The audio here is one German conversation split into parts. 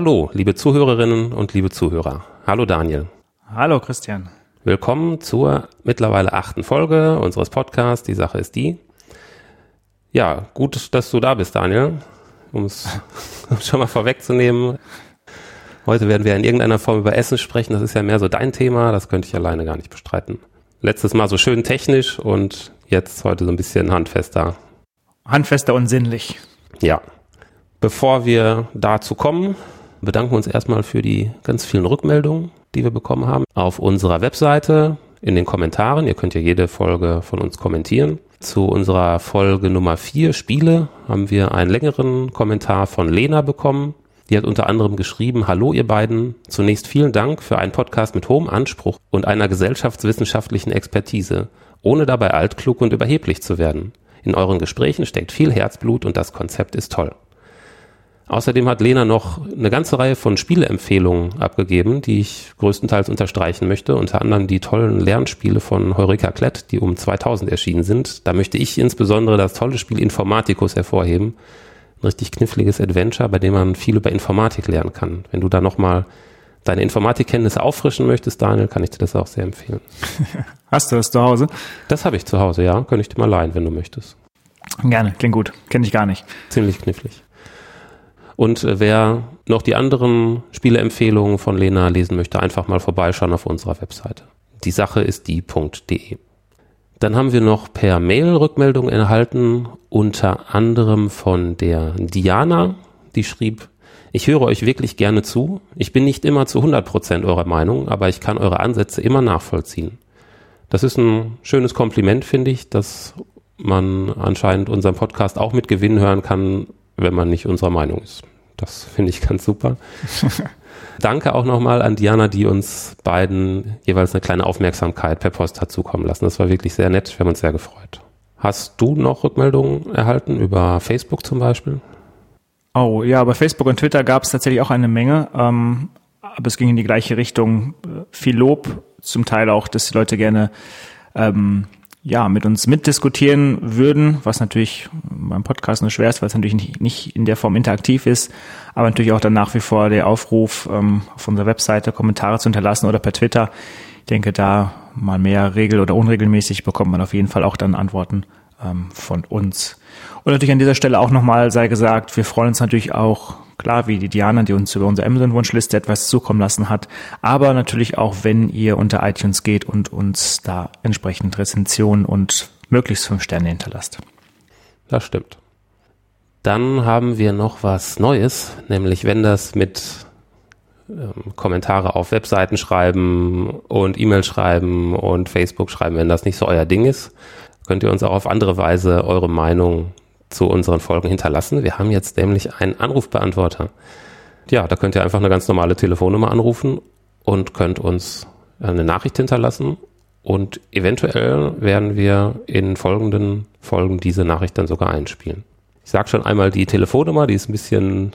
Hallo, liebe Zuhörerinnen und liebe Zuhörer. Hallo Daniel. Hallo Christian. Willkommen zur mittlerweile achten Folge unseres Podcasts. Die Sache ist die. Ja, gut, dass du da bist, Daniel. Um es schon mal vorwegzunehmen. Heute werden wir in irgendeiner Form über Essen sprechen. Das ist ja mehr so dein Thema. Das könnte ich alleine gar nicht bestreiten. Letztes Mal so schön technisch und jetzt heute so ein bisschen handfester. Handfester und sinnlich. Ja. Bevor wir dazu kommen, bedanken uns erstmal für die ganz vielen Rückmeldungen, die wir bekommen haben. Auf unserer Webseite, in den Kommentaren, ihr könnt ja jede Folge von uns kommentieren. Zu unserer Folge Nummer 4 Spiele haben wir einen längeren Kommentar von Lena bekommen. Die hat unter anderem geschrieben, Hallo ihr beiden, zunächst vielen Dank für einen Podcast mit hohem Anspruch und einer gesellschaftswissenschaftlichen Expertise, ohne dabei altklug und überheblich zu werden. In euren Gesprächen steckt viel Herzblut und das Konzept ist toll. Außerdem hat Lena noch eine ganze Reihe von Spieleempfehlungen abgegeben, die ich größtenteils unterstreichen möchte. Unter anderem die tollen Lernspiele von Heureka Klett, die um 2000 erschienen sind. Da möchte ich insbesondere das tolle Spiel Informaticus hervorheben. Ein richtig kniffliges Adventure, bei dem man viel über Informatik lernen kann. Wenn du da nochmal deine Informatikkenntnisse auffrischen möchtest, Daniel, kann ich dir das auch sehr empfehlen. Hast du das zu Hause? Das habe ich zu Hause, ja. Könnte ich dir mal leihen, wenn du möchtest. Gerne, klingt gut. Kenne ich gar nicht. Ziemlich knifflig. Und äh, wer noch die anderen Spieleempfehlungen von Lena lesen möchte, einfach mal vorbeischauen auf unserer Webseite. Die Sache ist die.de. Dann haben wir noch per Mail Rückmeldungen erhalten, unter anderem von der Diana, die schrieb, ich höre euch wirklich gerne zu. Ich bin nicht immer zu 100 Prozent eurer Meinung, aber ich kann eure Ansätze immer nachvollziehen. Das ist ein schönes Kompliment, finde ich, dass man anscheinend unseren Podcast auch mit Gewinn hören kann, wenn man nicht unserer Meinung ist. Das finde ich ganz super. Danke auch nochmal an Diana, die uns beiden jeweils eine kleine Aufmerksamkeit per Post hat zukommen lassen. Das war wirklich sehr nett. Wir haben uns sehr gefreut. Hast du noch Rückmeldungen erhalten über Facebook zum Beispiel? Oh ja, bei Facebook und Twitter gab es tatsächlich auch eine Menge, ähm, aber es ging in die gleiche Richtung. Viel Lob, zum Teil auch, dass die Leute gerne ähm, ja, mit uns mitdiskutieren würden, was natürlich beim Podcast nur schwer ist, weil es natürlich nicht, nicht in der Form interaktiv ist, aber natürlich auch dann nach wie vor der Aufruf, ähm, auf unserer Webseite Kommentare zu hinterlassen oder per Twitter. Ich denke, da mal mehr regel- oder unregelmäßig bekommt man auf jeden Fall auch dann Antworten ähm, von uns. Und natürlich an dieser Stelle auch nochmal sei gesagt, wir freuen uns natürlich auch klar, wie die Diana, die uns über unsere Amazon-Wunschliste etwas zukommen lassen hat, aber natürlich auch, wenn ihr unter iTunes geht und uns da entsprechend Rezensionen und möglichst fünf Sterne hinterlasst. Das stimmt. Dann haben wir noch was Neues, nämlich wenn das mit ähm, Kommentare auf Webseiten schreiben und E-Mail schreiben und Facebook schreiben, wenn das nicht so euer Ding ist, könnt ihr uns auch auf andere Weise eure Meinung zu unseren Folgen hinterlassen. Wir haben jetzt nämlich einen Anrufbeantworter. Ja, da könnt ihr einfach eine ganz normale Telefonnummer anrufen und könnt uns eine Nachricht hinterlassen und eventuell werden wir in folgenden Folgen diese Nachricht dann sogar einspielen. Ich sage schon einmal die Telefonnummer, die ist ein bisschen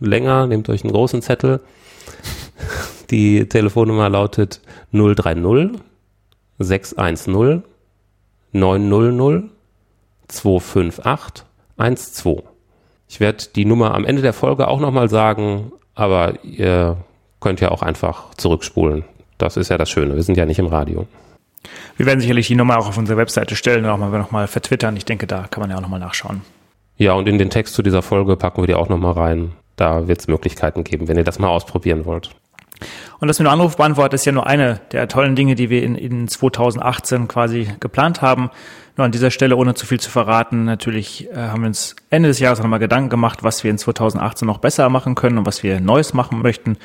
länger, nehmt euch einen großen Zettel. Die Telefonnummer lautet 030 610 900 258 12. Ich werde die Nummer am Ende der Folge auch nochmal sagen, aber ihr könnt ja auch einfach zurückspulen. Das ist ja das Schöne. Wir sind ja nicht im Radio. Wir werden sicherlich die Nummer auch auf unsere Webseite stellen und auch mal nochmal vertwittern. Ich denke, da kann man ja auch nochmal nachschauen. Ja, und in den Text zu dieser Folge packen wir die auch nochmal rein. Da wird es Möglichkeiten geben, wenn ihr das mal ausprobieren wollt. Und das mit dem Anrufbeantworter ist ja nur eine der tollen Dinge, die wir in, in 2018 quasi geplant haben. Nur an dieser Stelle, ohne zu viel zu verraten, natürlich äh, haben wir uns Ende des Jahres nochmal Gedanken gemacht, was wir in 2018 noch besser machen können und was wir Neues machen möchten.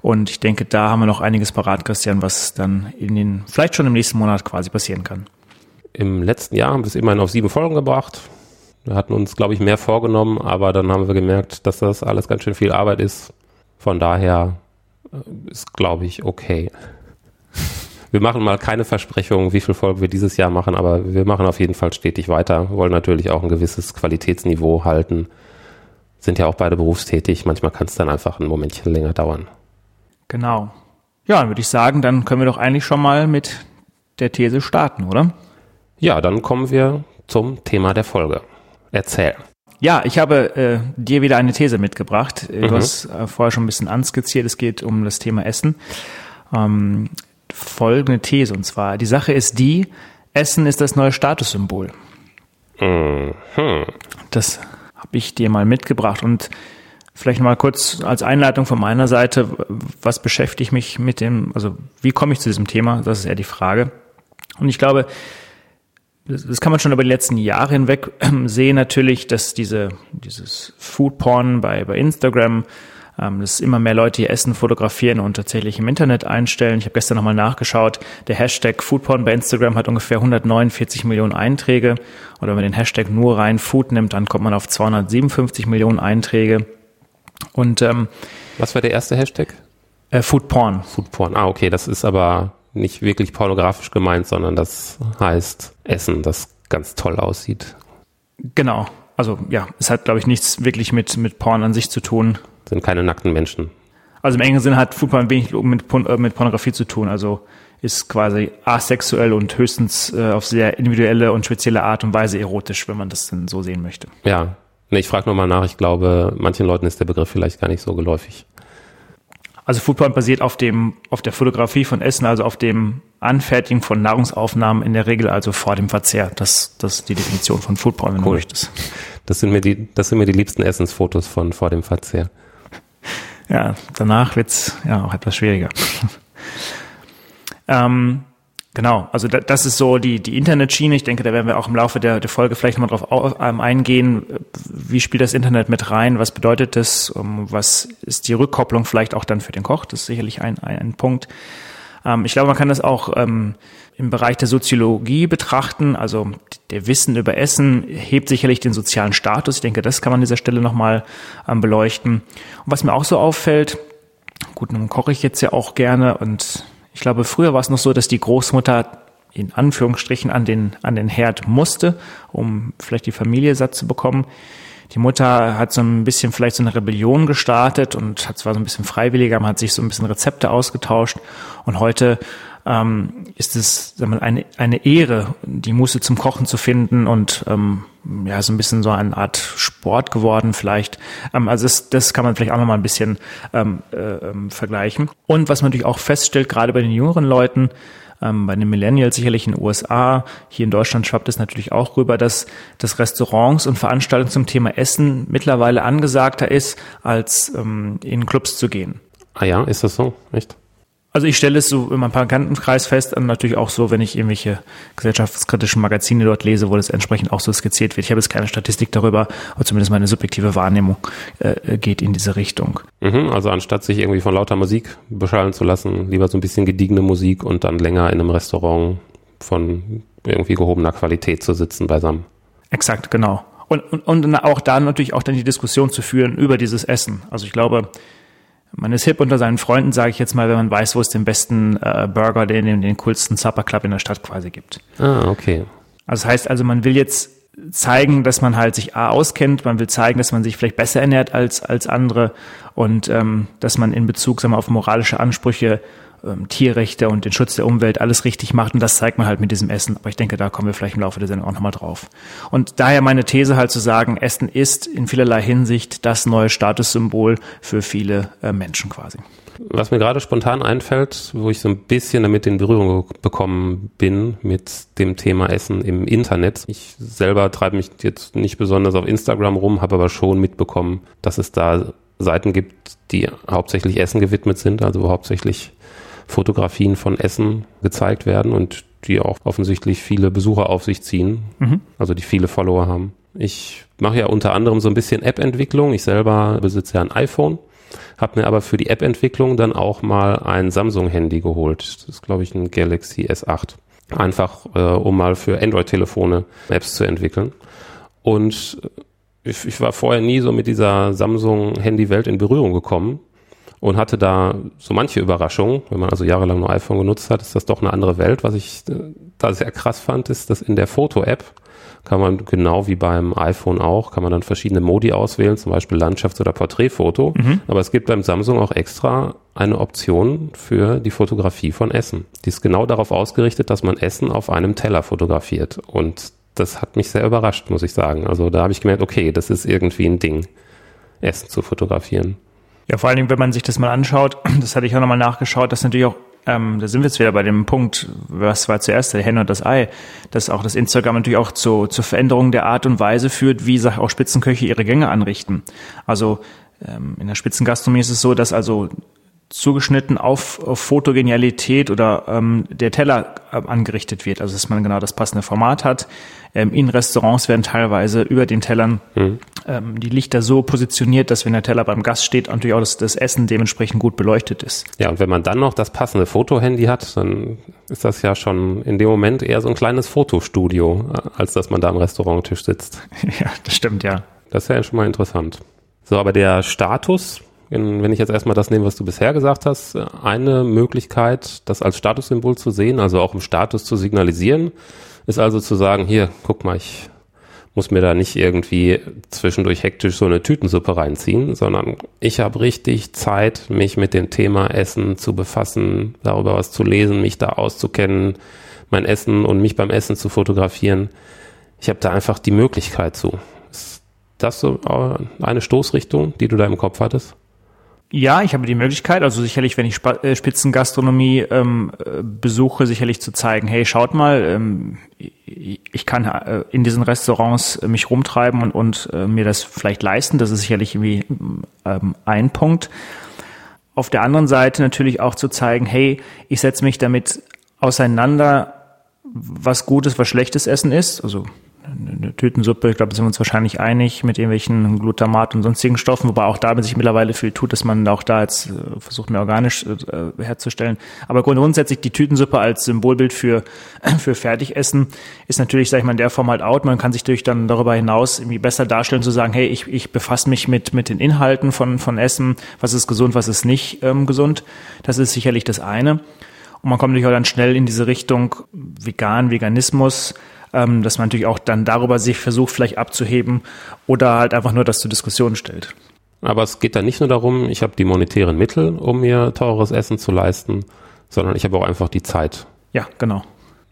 Und ich denke, da haben wir noch einiges parat, Christian, was dann in den, vielleicht schon im nächsten Monat quasi passieren kann. Im letzten Jahr haben wir es immerhin auf sieben Folgen gebracht. Wir hatten uns, glaube ich, mehr vorgenommen, aber dann haben wir gemerkt, dass das alles ganz schön viel Arbeit ist. Von daher äh, ist, glaube ich, okay. Wir machen mal keine Versprechungen, wie viele Folgen wir dieses Jahr machen, aber wir machen auf jeden Fall stetig weiter. Wir wollen natürlich auch ein gewisses Qualitätsniveau halten. Sind ja auch beide berufstätig. Manchmal kann es dann einfach ein Momentchen länger dauern. Genau. Ja, dann würde ich sagen, dann können wir doch eigentlich schon mal mit der These starten, oder? Ja, dann kommen wir zum Thema der Folge. Erzähl. Ja, ich habe äh, dir wieder eine These mitgebracht. Du mhm. hast äh, vorher schon ein bisschen anskizziert. Es geht um das Thema Essen. Ähm, folgende These und zwar: Die Sache ist die: Essen ist das neue Statussymbol. Mhm. Das habe ich dir mal mitgebracht und Vielleicht mal kurz als Einleitung von meiner Seite, was beschäftigt mich mit dem, also wie komme ich zu diesem Thema? Das ist eher die Frage. Und ich glaube, das kann man schon über die letzten Jahre hinweg sehen, natürlich, dass diese, dieses Foodporn bei, bei Instagram, ähm, dass immer mehr Leute ihr Essen fotografieren und tatsächlich im Internet einstellen. Ich habe gestern nochmal nachgeschaut, der Hashtag Foodporn bei Instagram hat ungefähr 149 Millionen Einträge. Oder wenn man den Hashtag nur rein Food nimmt, dann kommt man auf 257 Millionen Einträge. Und ähm, was war der erste Hashtag? Äh, Foodporn. Foodporn. Ah, okay, das ist aber nicht wirklich pornografisch gemeint, sondern das heißt Essen, das ganz toll aussieht. Genau. Also ja, es hat, glaube ich, nichts wirklich mit, mit Porn an sich zu tun. Sind keine nackten Menschen. Also im engen Sinne hat Foodporn wenig mit, äh, mit Pornografie zu tun. Also ist quasi asexuell und höchstens äh, auf sehr individuelle und spezielle Art und Weise erotisch, wenn man das denn so sehen möchte. Ja. Nee, ich frage nochmal nach. Ich glaube, manchen Leuten ist der Begriff vielleicht gar nicht so geläufig. Also Foodporn basiert auf dem, auf der Fotografie von Essen, also auf dem Anfertigen von Nahrungsaufnahmen in der Regel, also vor dem Verzehr. Das, das ist die Definition von Foodporn, wenn cool. du möchtest. Das sind mir die, das sind mir die liebsten Essensfotos von vor dem Verzehr. Ja, danach wird's ja auch etwas schwieriger. ähm, Genau, also das ist so die, die Internetschiene. Ich denke, da werden wir auch im Laufe der, der Folge vielleicht mal drauf ähm, eingehen. Wie spielt das Internet mit rein? Was bedeutet das? Was ist die Rückkopplung vielleicht auch dann für den Koch? Das ist sicherlich ein, ein, ein Punkt. Ähm, ich glaube, man kann das auch ähm, im Bereich der Soziologie betrachten. Also der Wissen über Essen hebt sicherlich den sozialen Status. Ich denke, das kann man an dieser Stelle nochmal beleuchten. Und was mir auch so auffällt, gut, nun koche ich jetzt ja auch gerne und ich glaube, früher war es noch so, dass die Großmutter in Anführungsstrichen an den, an den Herd musste, um vielleicht die Familie satt zu bekommen. Die Mutter hat so ein bisschen vielleicht so eine Rebellion gestartet und hat zwar so ein bisschen freiwilliger, man hat sich so ein bisschen Rezepte ausgetauscht und heute ähm, ist es sagen wir, eine, eine Ehre, die Muße zum Kochen zu finden und ähm, ja, so ein bisschen so eine Art Sport geworden vielleicht. Ähm, also das, das kann man vielleicht auch nochmal ein bisschen ähm, äh, ähm, vergleichen. Und was man natürlich auch feststellt, gerade bei den jüngeren Leuten, ähm, bei den Millennials sicherlich in den USA, hier in Deutschland schwappt es natürlich auch rüber, dass, dass Restaurants und Veranstaltungen zum Thema Essen mittlerweile angesagter ist, als ähm, in Clubs zu gehen. Ah ja, ist das so? Echt? Also ich stelle es so in meinem Bekanntenkreis fest und natürlich auch so, wenn ich irgendwelche gesellschaftskritischen Magazine dort lese, wo das entsprechend auch so skizziert wird. Ich habe jetzt keine Statistik darüber, aber zumindest meine subjektive Wahrnehmung äh, geht in diese Richtung. Mhm, also anstatt sich irgendwie von lauter Musik beschallen zu lassen, lieber so ein bisschen gediegene Musik und dann länger in einem Restaurant von irgendwie gehobener Qualität zu sitzen beisammen. Exakt, genau. Und, und, und auch da natürlich auch dann die Diskussion zu führen über dieses Essen. Also ich glaube, man ist hip unter seinen Freunden, sage ich jetzt mal, wenn man weiß, wo es den besten äh, Burger, den, den, den coolsten Supper Club in der Stadt quasi gibt. Ah, okay. Also das heißt also, man will jetzt zeigen, dass man halt sich A auskennt, man will zeigen, dass man sich vielleicht besser ernährt als, als andere und ähm, dass man in Bezug sagen wir, auf moralische Ansprüche ähm, Tierrechte und den Schutz der Umwelt alles richtig macht. Und das zeigt man halt mit diesem Essen. Aber ich denke, da kommen wir vielleicht im Laufe der Sendung auch nochmal drauf. Und daher meine These halt zu sagen, Essen ist in vielerlei Hinsicht das neue Statussymbol für viele äh, Menschen quasi. Was mir gerade spontan einfällt, wo ich so ein bisschen damit in Berührung bekommen bin mit dem Thema Essen im Internet. Ich selber treibe mich jetzt nicht besonders auf Instagram rum, habe aber schon mitbekommen, dass es da Seiten gibt, die hauptsächlich Essen gewidmet sind, also hauptsächlich Fotografien von Essen gezeigt werden und die auch offensichtlich viele Besucher auf sich ziehen, mhm. also die viele Follower haben. Ich mache ja unter anderem so ein bisschen App-Entwicklung. Ich selber besitze ja ein iPhone, habe mir aber für die App-Entwicklung dann auch mal ein Samsung-Handy geholt. Das ist, glaube ich, ein Galaxy S8. Einfach, äh, um mal für Android-Telefone Apps zu entwickeln. Und ich, ich war vorher nie so mit dieser Samsung-Handy-Welt in Berührung gekommen und hatte da so manche Überraschungen. Wenn man also jahrelang nur iPhone genutzt hat, ist das doch eine andere Welt. Was ich äh, da sehr krass fand, ist, dass in der Foto-App kann man genau wie beim iPhone auch, kann man dann verschiedene Modi auswählen, zum Beispiel Landschafts- oder Porträtfoto. Mhm. Aber es gibt beim Samsung auch extra eine Option für die Fotografie von Essen. Die ist genau darauf ausgerichtet, dass man Essen auf einem Teller fotografiert. Und das hat mich sehr überrascht, muss ich sagen. Also da habe ich gemerkt, okay, das ist irgendwie ein Ding, Essen zu fotografieren. Ja, vor allen Dingen, wenn man sich das mal anschaut, das hatte ich auch nochmal nachgeschaut, dass natürlich auch ähm, da sind wir jetzt wieder bei dem Punkt, was war zuerst der Henne und das Ei, dass auch das Instagram natürlich auch zu, zur Veränderung der Art und Weise führt, wie auch Spitzenköche ihre Gänge anrichten. Also ähm, in der Spitzengastronomie ist es so, dass also zugeschnitten auf, auf Fotogenialität oder ähm, der Teller äh, angerichtet wird. Also dass man genau das passende Format hat. Ähm, in Restaurants werden teilweise über den Tellern mhm. ähm, die Lichter so positioniert, dass wenn der Teller beim Gast steht, natürlich auch das, das Essen dementsprechend gut beleuchtet ist. Ja, und wenn man dann noch das passende Fotohandy hat, dann ist das ja schon in dem Moment eher so ein kleines Fotostudio, äh, als dass man da am Restauranttisch sitzt. Ja, das stimmt, ja. Das ist ja schon mal interessant. So, aber der Status wenn ich jetzt erstmal das nehme, was du bisher gesagt hast, eine Möglichkeit, das als Statussymbol zu sehen, also auch im Status zu signalisieren, ist also zu sagen, hier, guck mal, ich muss mir da nicht irgendwie zwischendurch hektisch so eine Tütensuppe reinziehen, sondern ich habe richtig Zeit, mich mit dem Thema Essen zu befassen, darüber was zu lesen, mich da auszukennen, mein Essen und mich beim Essen zu fotografieren. Ich habe da einfach die Möglichkeit zu. Ist das so eine Stoßrichtung, die du da im Kopf hattest? Ja, ich habe die Möglichkeit, also sicherlich, wenn ich äh, Spitzengastronomie ähm, äh, besuche, sicherlich zu zeigen, hey, schaut mal, ähm, ich kann äh, in diesen Restaurants äh, mich rumtreiben und, und äh, mir das vielleicht leisten. Das ist sicherlich irgendwie ähm, ein Punkt. Auf der anderen Seite natürlich auch zu zeigen, hey, ich setze mich damit auseinander, was gutes, was schlechtes Essen ist. Also eine Tütensuppe, ich glaube, sind wir uns wahrscheinlich einig mit irgendwelchen Glutamat und sonstigen Stoffen, wobei auch da sich mittlerweile viel tut, dass man auch da jetzt äh, versucht, mehr organisch äh, herzustellen. Aber grundsätzlich die Tütensuppe als Symbolbild für, für Fertigessen ist natürlich, sag ich mal, in der Form halt out. Man kann sich durch dann darüber hinaus irgendwie besser darstellen, zu sagen, hey, ich, ich befasse mich mit, mit den Inhalten von, von Essen, was ist gesund, was ist nicht ähm, gesund. Das ist sicherlich das eine. Und man kommt natürlich auch dann schnell in diese Richtung vegan, Veganismus, ähm, dass man natürlich auch dann darüber sich versucht, vielleicht abzuheben oder halt einfach nur das zur Diskussion stellt. Aber es geht da nicht nur darum, ich habe die monetären Mittel, um mir teures Essen zu leisten, sondern ich habe auch einfach die Zeit. Ja, genau.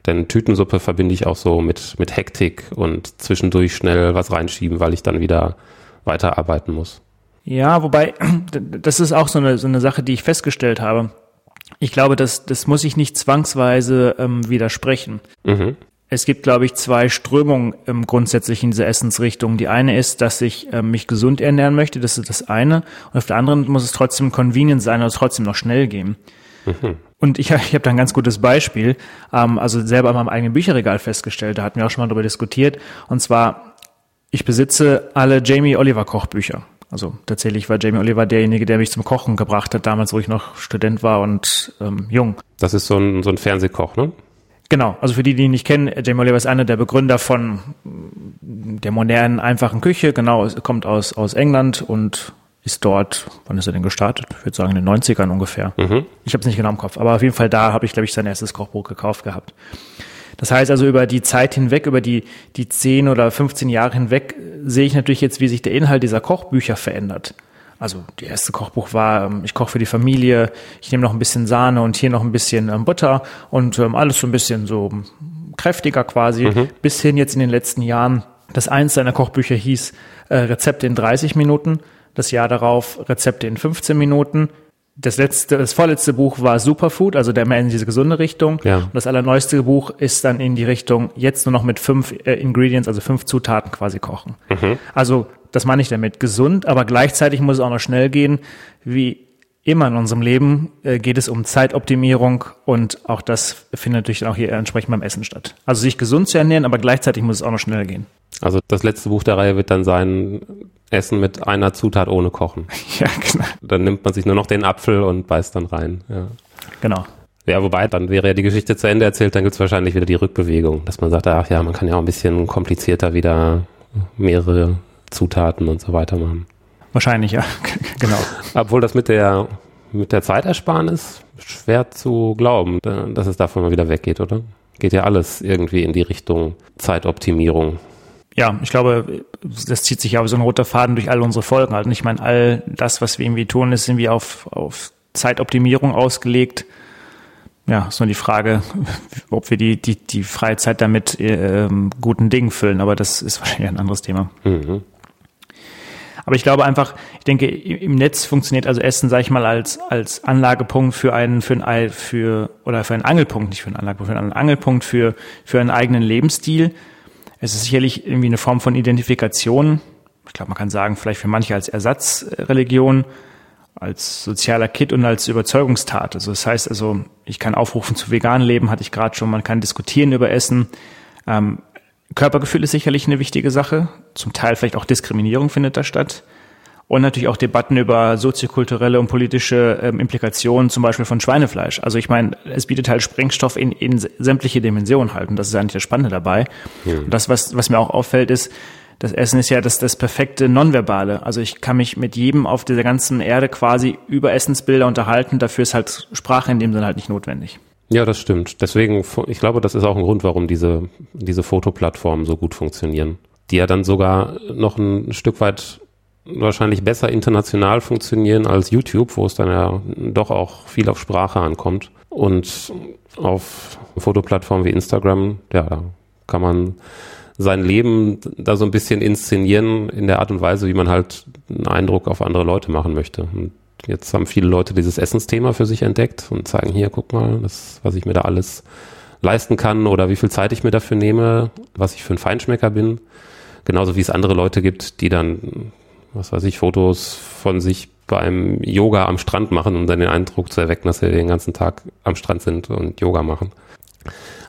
Denn Tütensuppe verbinde ich auch so mit, mit Hektik und zwischendurch schnell was reinschieben, weil ich dann wieder weiterarbeiten muss. Ja, wobei, das ist auch so eine, so eine Sache, die ich festgestellt habe. Ich glaube, das, das muss ich nicht zwangsweise ähm, widersprechen. Mhm es gibt, glaube ich, zwei Strömungen ähm, grundsätzlich in dieser Essensrichtung. Die eine ist, dass ich ähm, mich gesund ernähren möchte, das ist das eine. Und auf der anderen muss es trotzdem convenient sein oder trotzdem noch schnell gehen. Mhm. Und ich, ich habe da ein ganz gutes Beispiel, ähm, also selber an meinem eigenen Bücherregal festgestellt, da hatten wir auch schon mal darüber diskutiert. Und zwar, ich besitze alle Jamie Oliver Kochbücher. Also tatsächlich war Jamie Oliver derjenige, der mich zum Kochen gebracht hat, damals, wo ich noch Student war und ähm, jung. Das ist so ein, so ein Fernsehkoch, ne? Genau, also für die, die ihn nicht kennen, Jamie Oliver ist einer der Begründer von der modernen, einfachen Küche. Genau, kommt aus, aus England und ist dort, wann ist er denn gestartet? Ich würde sagen in den 90ern ungefähr. Mhm. Ich habe es nicht genau im Kopf, aber auf jeden Fall da habe ich, glaube ich, sein erstes Kochbuch gekauft gehabt. Das heißt also über die Zeit hinweg, über die, die 10 oder 15 Jahre hinweg, sehe ich natürlich jetzt, wie sich der Inhalt dieser Kochbücher verändert. Also die erste Kochbuch war, ähm, ich koche für die Familie, ich nehme noch ein bisschen Sahne und hier noch ein bisschen ähm, Butter und ähm, alles so ein bisschen so kräftiger quasi, mhm. bis hin jetzt in den letzten Jahren. Das eins seiner Kochbücher hieß äh, Rezepte in 30 Minuten, das Jahr darauf Rezepte in 15 Minuten. Das letzte, das vorletzte Buch war Superfood, also der mehr in diese gesunde Richtung. Ja. Und das allerneueste Buch ist dann in die Richtung jetzt nur noch mit fünf äh, Ingredients, also fünf Zutaten quasi kochen. Mhm. Also das meine ich damit, gesund, aber gleichzeitig muss es auch noch schnell gehen. Wie immer in unserem Leben äh, geht es um Zeitoptimierung und auch das findet natürlich auch hier entsprechend beim Essen statt. Also sich gesund zu ernähren, aber gleichzeitig muss es auch noch schnell gehen. Also das letzte Buch der Reihe wird dann sein Essen mit einer Zutat ohne Kochen. ja, genau. Dann nimmt man sich nur noch den Apfel und beißt dann rein. Ja. Genau. Ja, wobei, dann wäre ja die Geschichte zu Ende erzählt, dann gibt's wahrscheinlich wieder die Rückbewegung, dass man sagt, ach ja, man kann ja auch ein bisschen komplizierter wieder mehrere Zutaten und so weiter machen. Wahrscheinlich, ja, genau. Obwohl das mit der, mit der Zeitersparnis schwer zu glauben, dass es davon mal wieder weggeht, oder? Geht ja alles irgendwie in die Richtung Zeitoptimierung. Ja, ich glaube, das zieht sich ja so ein roter Faden durch all unsere Folgen. Also ich meine, all das, was wir irgendwie tun, ist irgendwie auf, auf Zeitoptimierung ausgelegt. Ja, ist nur die Frage, ob wir die, die, die freie Zeit damit äh, guten Dingen füllen, aber das ist wahrscheinlich ein anderes Thema. Mhm. Aber ich glaube einfach, ich denke, im Netz funktioniert also Essen, sage ich mal, als, als Anlagepunkt für einen, für ein, für, oder für einen Angelpunkt, nicht für einen Anlagepunkt, für einen Angelpunkt für, für einen eigenen Lebensstil. Es ist sicherlich irgendwie eine Form von Identifikation. Ich glaube, man kann sagen, vielleicht für manche als Ersatzreligion, als sozialer Kit und als Überzeugungstat. Also das heißt also, ich kann aufrufen zu veganen Leben, hatte ich gerade schon, man kann diskutieren über Essen. Ähm, Körpergefühl ist sicherlich eine wichtige Sache. Zum Teil vielleicht auch Diskriminierung findet da statt. Und natürlich auch Debatten über soziokulturelle und politische ähm, Implikationen, zum Beispiel von Schweinefleisch. Also ich meine, es bietet halt Sprengstoff in, in sämtliche Dimensionen halt. Und das ist eigentlich das Spannende dabei. Ja. Und das, was, was mir auch auffällt, ist, das Essen ist ja das, das perfekte Nonverbale. Also ich kann mich mit jedem auf dieser ganzen Erde quasi über Essensbilder unterhalten. Dafür ist halt Sprache in dem Sinne halt nicht notwendig. Ja, das stimmt. Deswegen, ich glaube, das ist auch ein Grund, warum diese, diese Fotoplattformen so gut funktionieren. Die ja dann sogar noch ein Stück weit wahrscheinlich besser international funktionieren als YouTube, wo es dann ja doch auch viel auf Sprache ankommt. Und auf Fotoplattformen wie Instagram, ja, da kann man sein Leben da so ein bisschen inszenieren in der Art und Weise, wie man halt einen Eindruck auf andere Leute machen möchte. Und Jetzt haben viele Leute dieses Essensthema für sich entdeckt und zeigen hier, guck mal, das, was ich mir da alles leisten kann oder wie viel Zeit ich mir dafür nehme, was ich für ein Feinschmecker bin. Genauso wie es andere Leute gibt, die dann, was weiß ich, Fotos von sich beim Yoga am Strand machen, um dann den Eindruck zu erwecken, dass sie den ganzen Tag am Strand sind und Yoga machen.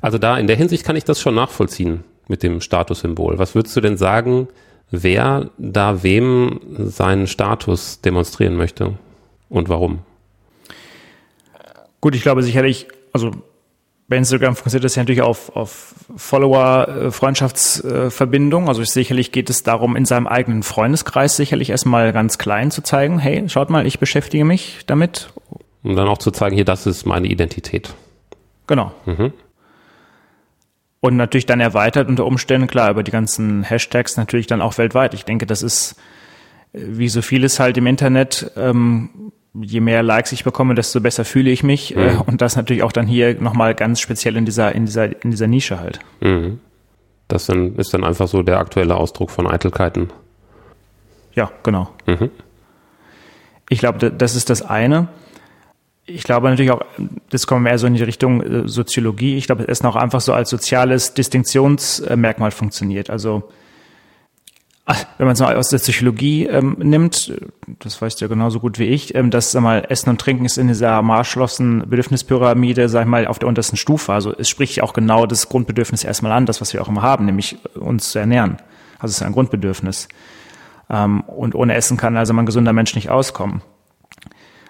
Also da in der Hinsicht kann ich das schon nachvollziehen mit dem Statussymbol. Was würdest du denn sagen, wer da wem seinen Status demonstrieren möchte? Und warum? Gut, ich glaube sicherlich, also bei Instagram funktioniert das ja natürlich auf, auf Follower-Freundschaftsverbindung. Also sicherlich geht es darum, in seinem eigenen Freundeskreis sicherlich erstmal ganz klein zu zeigen, hey, schaut mal, ich beschäftige mich damit. Und dann auch zu zeigen, hier, das ist meine Identität. Genau. Mhm. Und natürlich dann erweitert unter Umständen, klar, über die ganzen Hashtags natürlich dann auch weltweit. Ich denke, das ist wie so vieles halt im Internet, ähm, je mehr Likes ich bekomme, desto besser fühle ich mich. Mhm. Äh, und das natürlich auch dann hier nochmal ganz speziell in dieser, in dieser, in dieser Nische halt. Mhm. Das dann, ist dann einfach so der aktuelle Ausdruck von Eitelkeiten. Ja, genau. Mhm. Ich glaube, das ist das eine. Ich glaube natürlich auch, das kommt mehr so in die Richtung äh, Soziologie. Ich glaube, es ist noch einfach so als soziales Distinktionsmerkmal funktioniert. Also wenn man es mal aus der Psychologie ähm, nimmt, das weißt du ja genauso gut wie ich, ähm, dass sag mal, Essen und Trinken ist in dieser marschlossen Bedürfnispyramide, sag ich mal, auf der untersten Stufe. Also es spricht auch genau das Grundbedürfnis erstmal an, das, was wir auch immer haben, nämlich uns zu ernähren. Also es ist ein Grundbedürfnis. Ähm, und ohne Essen kann also ein gesunder Mensch nicht auskommen.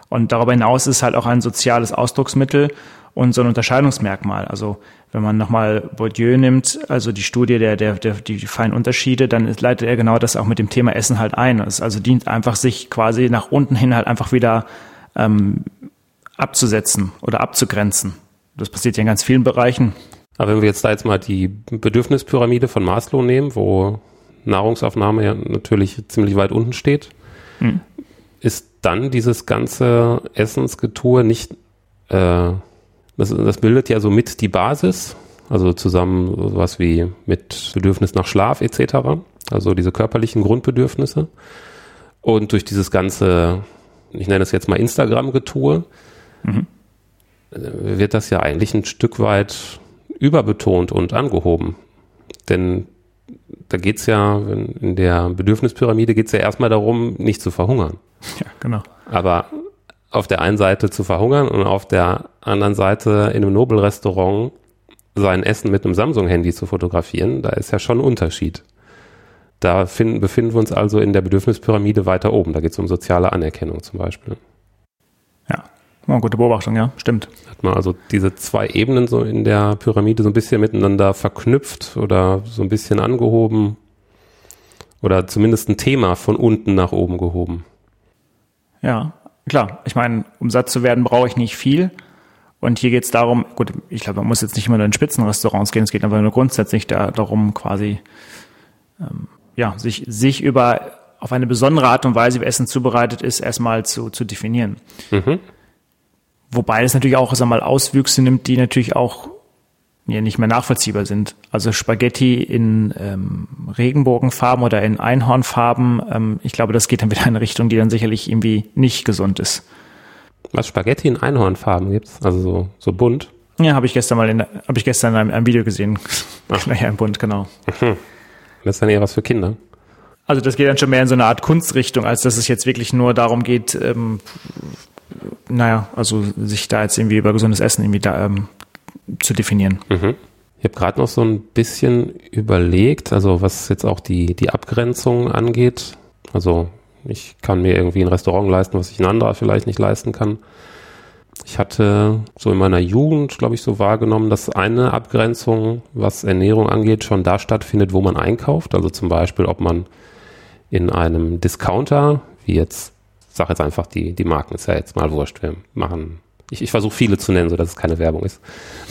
Und darüber hinaus ist es halt auch ein soziales Ausdrucksmittel und so ein Unterscheidungsmerkmal. Also wenn man nochmal Bourdieu nimmt, also die Studie der, der, der die feinen Unterschiede, dann leitet er genau das auch mit dem Thema Essen halt ein. Es also dient einfach, sich quasi nach unten hin halt einfach wieder ähm, abzusetzen oder abzugrenzen. Das passiert ja in ganz vielen Bereichen. Aber wenn wir jetzt da jetzt mal die Bedürfnispyramide von Maslow nehmen, wo Nahrungsaufnahme ja natürlich ziemlich weit unten steht, hm. ist dann dieses ganze Essensgetue nicht äh, das, das bildet ja so mit die Basis, also zusammen was wie mit Bedürfnis nach Schlaf etc., also diese körperlichen Grundbedürfnisse. Und durch dieses ganze, ich nenne es jetzt mal Instagram-Getue, mhm. wird das ja eigentlich ein Stück weit überbetont und angehoben. Denn da geht es ja, in der Bedürfnispyramide geht es ja erstmal darum, nicht zu verhungern. Ja, genau. Aber auf der einen Seite zu verhungern und auf der anderen Seite in einem Nobelrestaurant sein Essen mit einem Samsung-Handy zu fotografieren, da ist ja schon ein Unterschied. Da finden, befinden wir uns also in der Bedürfnispyramide weiter oben. Da geht es um soziale Anerkennung zum Beispiel. Ja, oh, gute Beobachtung, ja, stimmt. Hat man also diese zwei Ebenen so in der Pyramide so ein bisschen miteinander verknüpft oder so ein bisschen angehoben. Oder zumindest ein Thema von unten nach oben gehoben. Ja, klar. Ich meine, um satt zu werden, brauche ich nicht viel. Und hier geht es darum, gut, ich glaube, man muss jetzt nicht immer nur in Spitzenrestaurants gehen, es geht aber nur grundsätzlich da, darum, quasi ähm, ja, sich, sich über auf eine besondere Art und Weise, wie Essen zubereitet ist, erstmal zu, zu definieren. Mhm. Wobei es natürlich auch sag mal, Auswüchse nimmt, die natürlich auch ja, nicht mehr nachvollziehbar sind. Also Spaghetti in ähm, Regenbogenfarben oder in Einhornfarben, ähm, ich glaube, das geht dann wieder in eine Richtung, die dann sicherlich irgendwie nicht gesund ist. Was Spaghetti in Einhornfarben gibt's? Also so, so bunt? Ja, habe ich gestern mal in, habe ich gestern in einem, Video gesehen. Ach. naja, im Bunt, genau. Mhm. Das ist dann eher was für Kinder. Also das geht dann schon mehr in so eine Art Kunstrichtung, als dass es jetzt wirklich nur darum geht, ähm, naja, also sich da jetzt irgendwie über gesundes Essen irgendwie da ähm, zu definieren. Mhm. Ich habe gerade noch so ein bisschen überlegt, also was jetzt auch die, die Abgrenzung angeht. Also ich kann mir irgendwie ein Restaurant leisten, was sich ein anderer vielleicht nicht leisten kann. Ich hatte so in meiner Jugend, glaube ich, so wahrgenommen, dass eine Abgrenzung, was Ernährung angeht, schon da stattfindet, wo man einkauft. Also zum Beispiel, ob man in einem Discounter, wie jetzt, sag jetzt einfach die, die Marken, ist ja jetzt mal wurscht, wir machen, ich, ich versuche viele zu nennen, so dass es keine Werbung ist.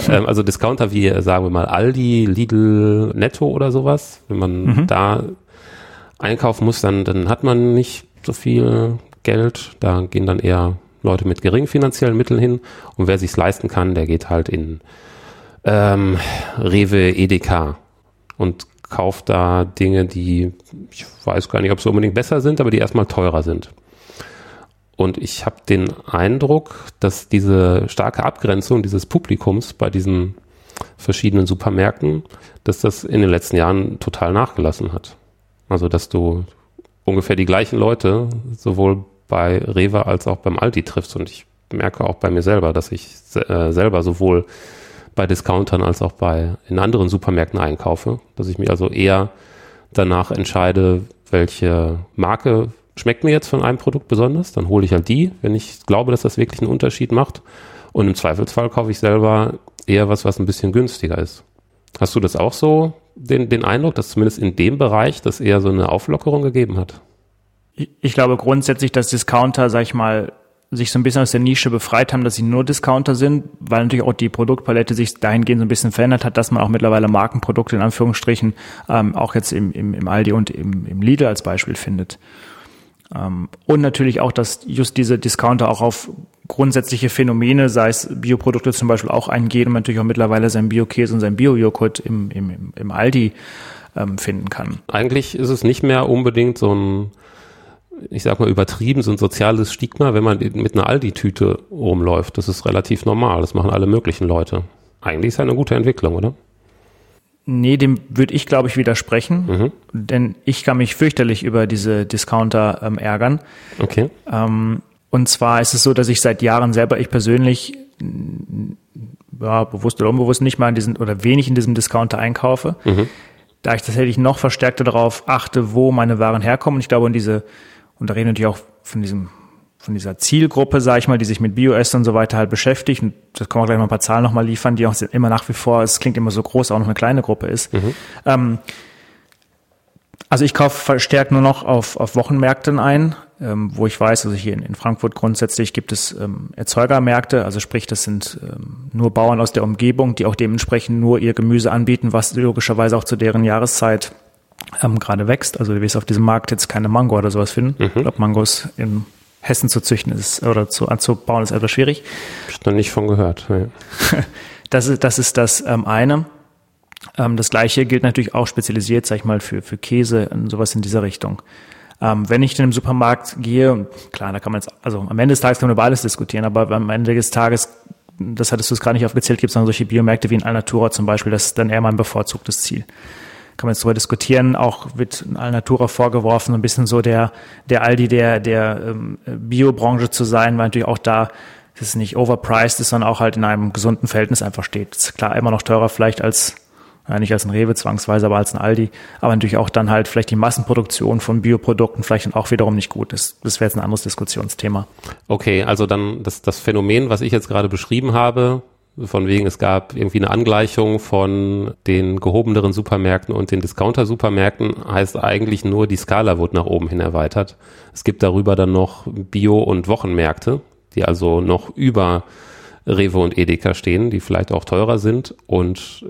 Hm. Ähm, also Discounter wie, sagen wir mal, Aldi, Lidl, Netto oder sowas, wenn man mhm. da einkaufen muss, dann, dann hat man nicht so viel Geld, da gehen dann eher Leute mit geringen finanziellen Mitteln hin und wer sich's leisten kann, der geht halt in ähm, Rewe, Edeka und kauft da Dinge, die ich weiß gar nicht, ob sie unbedingt besser sind, aber die erstmal teurer sind. Und ich habe den Eindruck, dass diese starke Abgrenzung dieses Publikums bei diesen verschiedenen Supermärkten, dass das in den letzten Jahren total nachgelassen hat. Also, dass du ungefähr die gleichen Leute sowohl bei Rewe als auch beim Aldi triffst. Und ich merke auch bei mir selber, dass ich äh, selber sowohl bei Discountern als auch bei in anderen Supermärkten einkaufe, dass ich mich also eher danach entscheide, welche Marke schmeckt mir jetzt von einem Produkt besonders, dann hole ich halt die, wenn ich glaube, dass das wirklich einen Unterschied macht. Und im Zweifelsfall kaufe ich selber eher was, was ein bisschen günstiger ist. Hast du das auch so, den, den Eindruck, dass zumindest in dem Bereich das eher so eine Auflockerung gegeben hat? Ich glaube grundsätzlich, dass Discounter, sag ich mal, sich so ein bisschen aus der Nische befreit haben, dass sie nur Discounter sind, weil natürlich auch die Produktpalette sich dahingehend so ein bisschen verändert hat, dass man auch mittlerweile Markenprodukte in Anführungsstrichen ähm, auch jetzt im, im, im Aldi und im, im Lidl als Beispiel findet. Ähm, und natürlich auch, dass just diese Discounter auch auf grundsätzliche Phänomene, sei es Bioprodukte zum Beispiel auch eingehen und natürlich auch mittlerweile sein Bio-Käse und sein Bio-Joghurt im, im, im Aldi ähm, finden kann. Eigentlich ist es nicht mehr unbedingt so ein ich sag mal übertrieben, so ein soziales Stigma, wenn man mit einer Aldi-Tüte rumläuft. Das ist relativ normal. Das machen alle möglichen Leute. Eigentlich ist ja eine gute Entwicklung, oder? Nee, dem würde ich, glaube ich, widersprechen. Mhm. Denn ich kann mich fürchterlich über diese Discounter ähm, ärgern. Okay. Ähm, und zwar ist es so, dass ich seit Jahren selber, ich persönlich, ja, bewusst oder unbewusst nicht mal in diesen oder wenig in diesem Discounter einkaufe. Mhm. Da ich tatsächlich noch verstärkter darauf achte, wo meine Waren herkommen. Ich glaube, in diese und da reden natürlich auch von diesem von dieser Zielgruppe, sage ich mal, die sich mit Bioessen und so weiter halt beschäftigt. Und das können wir gleich mal ein paar Zahlen nochmal liefern, die auch immer nach wie vor, es klingt immer so groß, auch noch eine kleine Gruppe ist. Mhm. Ähm, also ich kaufe verstärkt nur noch auf, auf Wochenmärkten ein, ähm, wo ich weiß, also hier in, in Frankfurt grundsätzlich gibt es ähm, Erzeugermärkte, also sprich, das sind ähm, nur Bauern aus der Umgebung, die auch dementsprechend nur ihr Gemüse anbieten, was logischerweise auch zu deren Jahreszeit ähm, gerade wächst. Also du wirst auf diesem Markt jetzt keine Mango oder sowas finden. Mhm. Ich glaube, Mangos in Hessen zu züchten ist oder zu anzubauen ist etwas schwierig. Hab ich noch nicht von gehört. Ja. das ist das, ist das ähm, eine. Ähm, das gleiche gilt natürlich auch spezialisiert, sag ich mal, für, für Käse und sowas in dieser Richtung. Ähm, wenn ich in den Supermarkt gehe, klar, da kann man jetzt, also am Ende des Tages kann man über alles diskutieren, aber am Ende des Tages, das hattest du es gar nicht aufgezählt, gibt es dann solche Biomärkte wie in Alnatura zum Beispiel, das ist dann eher mein bevorzugtes Ziel kann man jetzt darüber diskutieren, auch wird Alnatura vorgeworfen, ein bisschen so der, der Aldi der, der ähm, Biobranche zu sein, weil natürlich auch da das nicht overpriced ist, sondern auch halt in einem gesunden Verhältnis einfach steht. Ist klar immer noch teurer vielleicht als, ja, nicht als ein Rewe zwangsweise, aber als ein Aldi, aber natürlich auch dann halt vielleicht die Massenproduktion von Bioprodukten vielleicht auch wiederum nicht gut ist. Das wäre jetzt ein anderes Diskussionsthema. Okay, also dann das, das Phänomen, was ich jetzt gerade beschrieben habe, von wegen, es gab irgendwie eine Angleichung von den gehobeneren Supermärkten und den Discounter-Supermärkten, heißt eigentlich nur, die Skala wurde nach oben hin erweitert. Es gibt darüber dann noch Bio- und Wochenmärkte, die also noch über Rewe und Edeka stehen, die vielleicht auch teurer sind und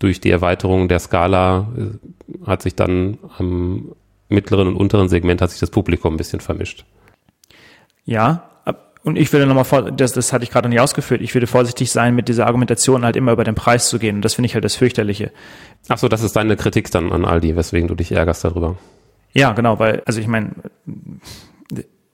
durch die Erweiterung der Skala äh, hat sich dann am mittleren und unteren Segment hat sich das Publikum ein bisschen vermischt. Ja, und ich würde nochmal vor, das, das hatte ich gerade noch nicht ausgeführt, ich würde vorsichtig sein, mit dieser Argumentation halt immer über den Preis zu gehen. Und das finde ich halt das fürchterliche. Ach so, das ist deine Kritik dann an Aldi, weswegen du dich ärgerst darüber. Ja, genau, weil, also ich meine,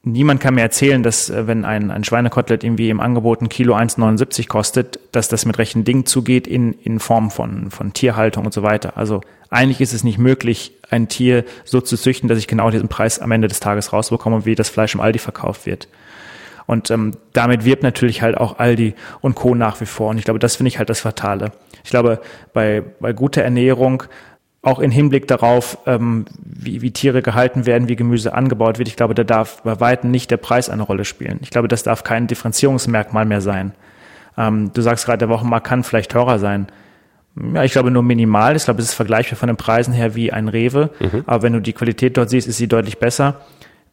niemand kann mir erzählen, dass äh, wenn ein, ein Schweinekotelett irgendwie im Angebot ein Kilo 1,79 kostet, dass das mit rechten Dingen zugeht in, in Form von, von Tierhaltung und so weiter. Also eigentlich ist es nicht möglich, ein Tier so zu züchten, dass ich genau diesen Preis am Ende des Tages rausbekomme, wie das Fleisch im Aldi verkauft wird. Und ähm, damit wirbt natürlich halt auch Aldi und Co. nach wie vor. Und ich glaube, das finde ich halt das Fatale. Ich glaube, bei, bei guter Ernährung, auch in Hinblick darauf, ähm, wie, wie Tiere gehalten werden, wie Gemüse angebaut wird, ich glaube, da darf bei Weitem nicht der Preis eine Rolle spielen. Ich glaube, das darf kein Differenzierungsmerkmal mehr sein. Ähm, du sagst gerade, der Wochenmarkt kann vielleicht teurer sein. Ja, ich glaube nur minimal. Ich glaube, es ist vergleichbar von den Preisen her wie ein Rewe. Mhm. Aber wenn du die Qualität dort siehst, ist sie deutlich besser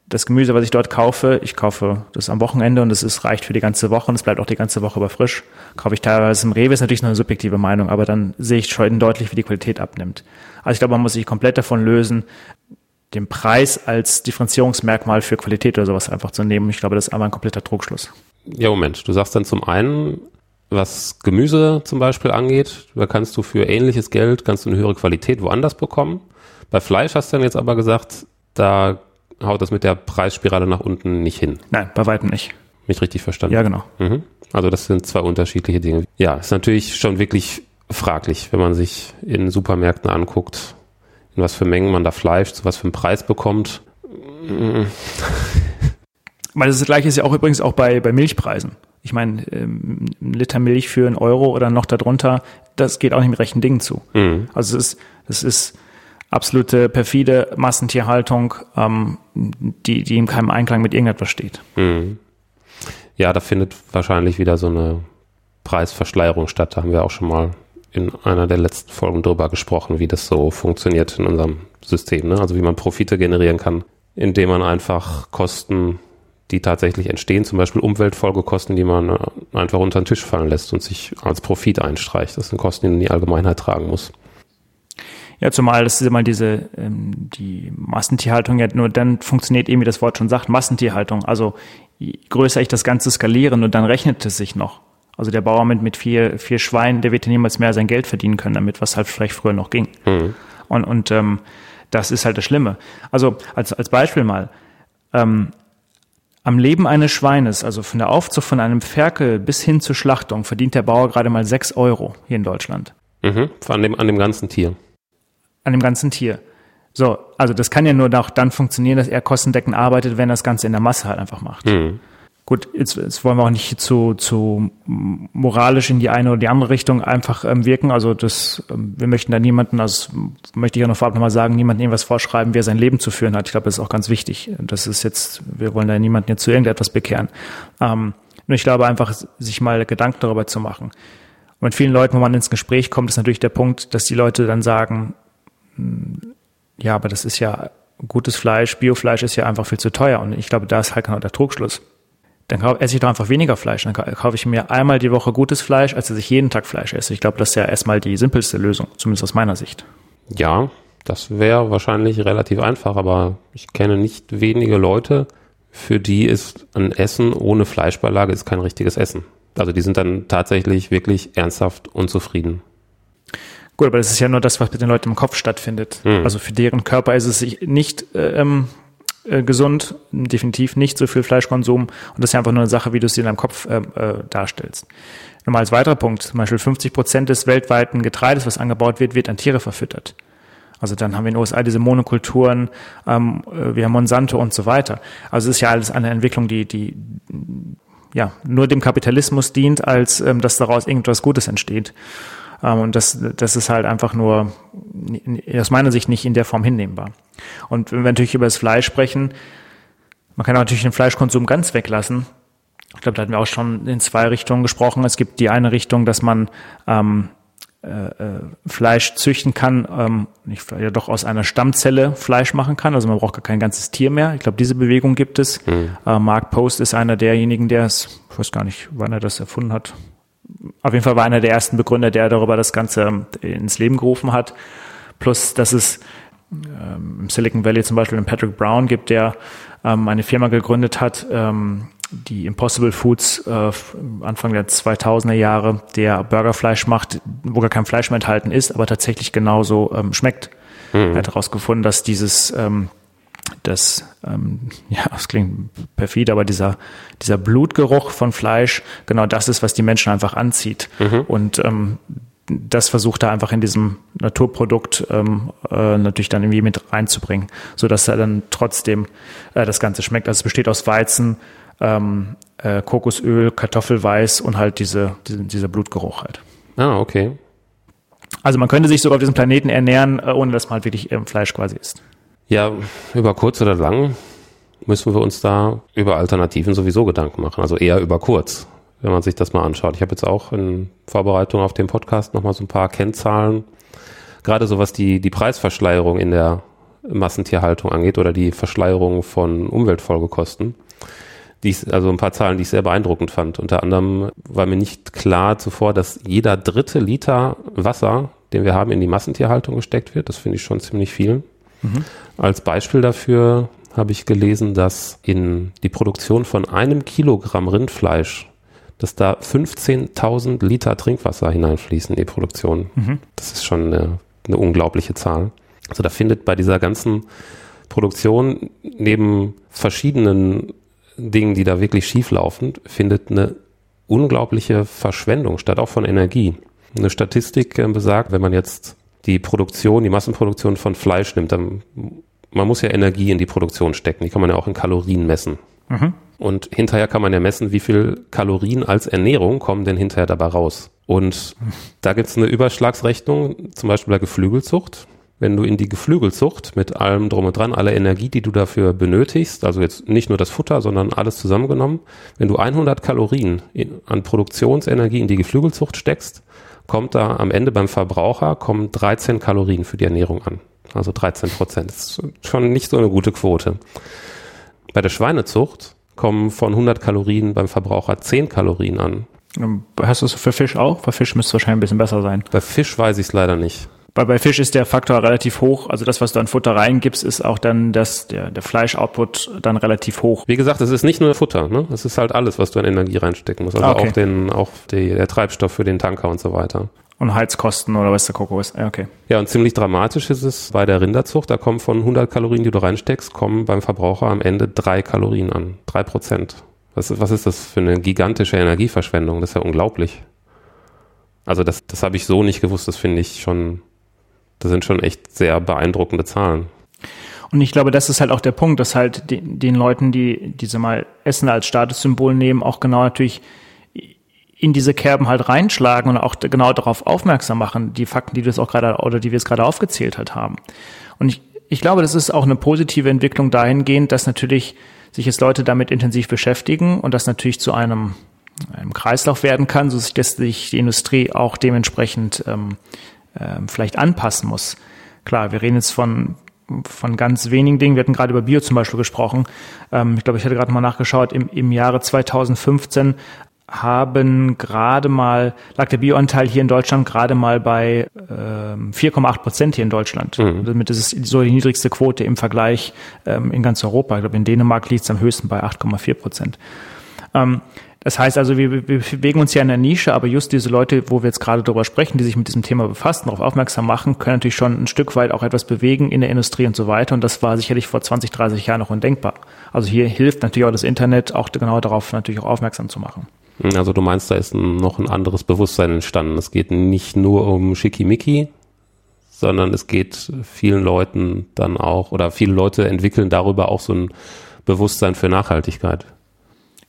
das Gemüse, was ich dort kaufe, ich kaufe das am Wochenende und es ist, reicht für die ganze Woche und es bleibt auch die ganze Woche über frisch. Kaufe ich teilweise im Rewe, ist natürlich nur eine subjektive Meinung, aber dann sehe ich schon deutlich, wie die Qualität abnimmt. Also ich glaube, man muss sich komplett davon lösen, den Preis als Differenzierungsmerkmal für Qualität oder sowas einfach zu nehmen. Ich glaube, das ist aber ein kompletter Trugschluss. Ja, Moment. Du sagst dann zum einen, was Gemüse zum Beispiel angeht, da kannst du für ähnliches Geld, kannst du eine höhere Qualität woanders bekommen. Bei Fleisch hast du dann jetzt aber gesagt, da haut das mit der Preisspirale nach unten nicht hin. Nein, bei weitem nicht. Mich richtig verstanden? Ja, genau. Mhm. Also das sind zwei unterschiedliche Dinge. Ja, ist natürlich schon wirklich fraglich, wenn man sich in Supermärkten anguckt, in was für Mengen man da Fleisch zu was für einen Preis bekommt. Weil das gleiche ist ja auch übrigens auch bei, bei Milchpreisen. Ich meine, ähm, ein Liter Milch für einen Euro oder noch darunter, das geht auch nicht mit rechten Dingen zu. Mhm. Also es ist, es ist absolute perfide Massentierhaltung, ähm, die, die in keinem Einklang mit irgendetwas steht. Mhm. Ja, da findet wahrscheinlich wieder so eine Preisverschleierung statt. Da haben wir auch schon mal in einer der letzten Folgen drüber gesprochen, wie das so funktioniert in unserem System. Ne? Also wie man Profite generieren kann, indem man einfach Kosten, die tatsächlich entstehen, zum Beispiel Umweltfolgekosten, die man äh, einfach unter den Tisch fallen lässt und sich als Profit einstreicht. Das sind Kosten, die man in die Allgemeinheit tragen muss. Ja, zumal das ist immer diese, ähm, die Massentierhaltung ja nur dann funktioniert eben, wie das Wort schon sagt, Massentierhaltung. Also je größer ich das Ganze skaliere, nur dann rechnet es sich noch. Also der Bauer mit, mit vier, vier Schweinen, der wird ja niemals mehr sein Geld verdienen können damit, was halt vielleicht früher noch ging. Mhm. Und, und ähm, das ist halt das Schlimme. Also als, als Beispiel mal, ähm, am Leben eines Schweines, also von der Aufzucht von einem Ferkel bis hin zur Schlachtung, verdient der Bauer gerade mal sechs Euro hier in Deutschland. Mhm, an, dem, an dem ganzen Tier an dem ganzen Tier. So, also das kann ja nur auch dann funktionieren, dass er kostendeckend arbeitet, wenn er das Ganze in der Masse halt einfach macht. Mhm. Gut, jetzt, jetzt wollen wir auch nicht zu, zu moralisch in die eine oder die andere Richtung einfach ähm, wirken. Also das, ähm, wir möchten da niemanden, also möchte ich auch noch vorab nochmal sagen, niemanden irgendwas vorschreiben, wie er sein Leben zu führen hat. Ich glaube, das ist auch ganz wichtig. Das ist jetzt, wir wollen da niemanden jetzt zu irgendetwas bekehren. Ähm, nur ich glaube einfach, sich mal Gedanken darüber zu machen. Und mit vielen Leuten, wo man ins Gespräch kommt, ist natürlich der Punkt, dass die Leute dann sagen, ja, aber das ist ja gutes Fleisch, Biofleisch ist ja einfach viel zu teuer und ich glaube, da ist halt genau der Trugschluss. Dann esse ich doch einfach weniger Fleisch. Dann kaufe ich mir einmal die Woche gutes Fleisch, als dass ich jeden Tag Fleisch esse. Ich glaube, das ist ja erstmal die simpelste Lösung, zumindest aus meiner Sicht. Ja, das wäre wahrscheinlich relativ einfach, aber ich kenne nicht wenige Leute, für die ist ein Essen ohne Fleischbeilage ist kein richtiges Essen. Also die sind dann tatsächlich wirklich ernsthaft unzufrieden. Gut, aber das ist ja nur das, was mit den Leuten im Kopf stattfindet. Mhm. Also für deren Körper ist es nicht ähm, äh, gesund, definitiv nicht so viel Fleischkonsum. Und das ist ja einfach nur eine Sache, wie du es in deinem Kopf äh, äh, darstellst. Nochmal als weiterer Punkt, zum Beispiel 50 Prozent des weltweiten Getreides, was angebaut wird, wird an Tiere verfüttert. Also dann haben wir in den USA diese Monokulturen, ähm, äh, wir haben Monsanto und so weiter. Also es ist ja alles eine Entwicklung, die, die ja nur dem Kapitalismus dient, als ähm, dass daraus irgendwas Gutes entsteht. Ähm, und das, das ist halt einfach nur aus meiner Sicht nicht in der Form hinnehmbar. Und wenn wir natürlich über das Fleisch sprechen, man kann natürlich den Fleischkonsum ganz weglassen, Ich glaube, da hatten wir auch schon in zwei Richtungen gesprochen. Es gibt die eine Richtung, dass man ähm, äh, äh, Fleisch züchten kann, ähm, nicht, ja doch aus einer Stammzelle Fleisch machen kann. Also man braucht gar kein ganzes Tier mehr. Ich glaube, diese Bewegung gibt es. Mhm. Äh, Mark Post ist einer derjenigen, der es, ich weiß gar nicht, wann er das erfunden hat. Auf jeden Fall war einer der ersten Begründer, der darüber das Ganze ins Leben gerufen hat. Plus, dass es ähm, im Silicon Valley zum Beispiel einen Patrick Brown gibt, der ähm, eine Firma gegründet hat, ähm, die Impossible Foods äh, Anfang der 2000er Jahre, der Burgerfleisch macht, wo gar kein Fleisch mehr enthalten ist, aber tatsächlich genauso ähm, schmeckt. Mhm. Er hat herausgefunden, dass dieses ähm, das, ähm, ja, das klingt perfid, aber dieser, dieser Blutgeruch von Fleisch, genau das ist, was die Menschen einfach anzieht. Mhm. Und ähm, das versucht er einfach in diesem Naturprodukt ähm, äh, natürlich dann irgendwie mit reinzubringen, so dass er dann trotzdem äh, das Ganze schmeckt. Also es besteht aus Weizen, ähm, äh, Kokosöl, Kartoffelweiß und halt diese, diese, dieser Blutgeruch halt. Ah, okay. Also man könnte sich sogar auf diesem Planeten ernähren, äh, ohne dass man halt wirklich ähm, Fleisch quasi isst. Ja, über kurz oder lang müssen wir uns da über Alternativen sowieso Gedanken machen. Also eher über kurz, wenn man sich das mal anschaut. Ich habe jetzt auch in Vorbereitung auf den Podcast nochmal so ein paar Kennzahlen, gerade so was die, die Preisverschleierung in der Massentierhaltung angeht oder die Verschleierung von Umweltfolgekosten die ich, also ein paar Zahlen, die ich sehr beeindruckend fand. Unter anderem war mir nicht klar zuvor, dass jeder dritte Liter Wasser, den wir haben, in die Massentierhaltung gesteckt wird. Das finde ich schon ziemlich viel. Mhm. Als Beispiel dafür habe ich gelesen, dass in die Produktion von einem Kilogramm Rindfleisch, dass da 15.000 Liter Trinkwasser hineinfließen in die Produktion. Mhm. Das ist schon eine, eine unglaubliche Zahl. Also da findet bei dieser ganzen Produktion neben verschiedenen Dingen, die da wirklich schief laufen, findet eine unglaubliche Verschwendung statt, auch von Energie. Eine Statistik äh, besagt, wenn man jetzt die Produktion, die Massenproduktion von Fleisch nimmt, dann man muss ja Energie in die Produktion stecken. Die kann man ja auch in Kalorien messen. Mhm. Und hinterher kann man ja messen, wie viel Kalorien als Ernährung kommen denn hinterher dabei raus. Und da gibt es eine Überschlagsrechnung, zum Beispiel bei Geflügelzucht wenn du in die Geflügelzucht mit allem drum und dran, aller Energie, die du dafür benötigst, also jetzt nicht nur das Futter, sondern alles zusammengenommen, wenn du 100 Kalorien in, an Produktionsenergie in die Geflügelzucht steckst, kommt da am Ende beim Verbraucher kommen 13 Kalorien für die Ernährung an. Also 13 Prozent. Das ist schon nicht so eine gute Quote. Bei der Schweinezucht kommen von 100 Kalorien beim Verbraucher 10 Kalorien an. Hast du es für Fisch auch? Bei Fisch müsste es wahrscheinlich ein bisschen besser sein. Bei Fisch weiß ich es leider nicht. Bei, bei Fisch ist der Faktor relativ hoch. Also das, was du an Futter reingibst, ist auch dann das, der, der Fleischoutput dann relativ hoch. Wie gesagt, es ist nicht nur Futter, ne? Es ist halt alles, was du an Energie reinstecken musst. Also okay. auch den, auch die, der Treibstoff für den Tanker und so weiter. Und Heizkosten oder was der Koko ist. Ja, okay. Ja, und ziemlich dramatisch ist es bei der Rinderzucht. Da kommen von 100 Kalorien, die du reinsteckst, kommen beim Verbraucher am Ende drei Kalorien an. Drei Prozent. Was, was ist das für eine gigantische Energieverschwendung? Das ist ja unglaublich. Also das, das habe ich so nicht gewusst. Das finde ich schon das sind schon echt sehr beeindruckende Zahlen. Und ich glaube, das ist halt auch der Punkt, dass halt den, den Leuten, die diese mal Essen als Statussymbol nehmen, auch genau natürlich in diese Kerben halt reinschlagen und auch genau darauf aufmerksam machen, die Fakten, die du jetzt auch gerade oder die wir jetzt gerade aufgezählt halt haben. Und ich, ich glaube, das ist auch eine positive Entwicklung dahingehend, dass natürlich sich jetzt Leute damit intensiv beschäftigen und das natürlich zu einem, einem Kreislauf werden kann, so dass sich die Industrie auch dementsprechend ähm, ähm, vielleicht anpassen muss. Klar, wir reden jetzt von von ganz wenigen Dingen. Wir hatten gerade über Bio zum Beispiel gesprochen. Ähm, ich glaube, ich hatte gerade mal nachgeschaut. Im, Im Jahre 2015 haben gerade mal, lag der Bioanteil hier in Deutschland gerade mal bei ähm, 4,8 Prozent hier in Deutschland. Mhm. Damit ist es so die niedrigste Quote im Vergleich ähm, in ganz Europa. Ich glaube, in Dänemark liegt es am höchsten bei 8,4 Prozent. Ähm, das heißt also, wir, wir bewegen uns ja in der Nische, aber just diese Leute, wo wir jetzt gerade darüber sprechen, die sich mit diesem Thema befassen, darauf aufmerksam machen, können natürlich schon ein Stück weit auch etwas bewegen in der Industrie und so weiter. Und das war sicherlich vor 20, 30 Jahren noch undenkbar. Also hier hilft natürlich auch das Internet, auch genau darauf natürlich auch aufmerksam zu machen. Also du meinst, da ist noch ein anderes Bewusstsein entstanden. Es geht nicht nur um Schickimicki, sondern es geht vielen Leuten dann auch, oder viele Leute entwickeln darüber auch so ein Bewusstsein für Nachhaltigkeit.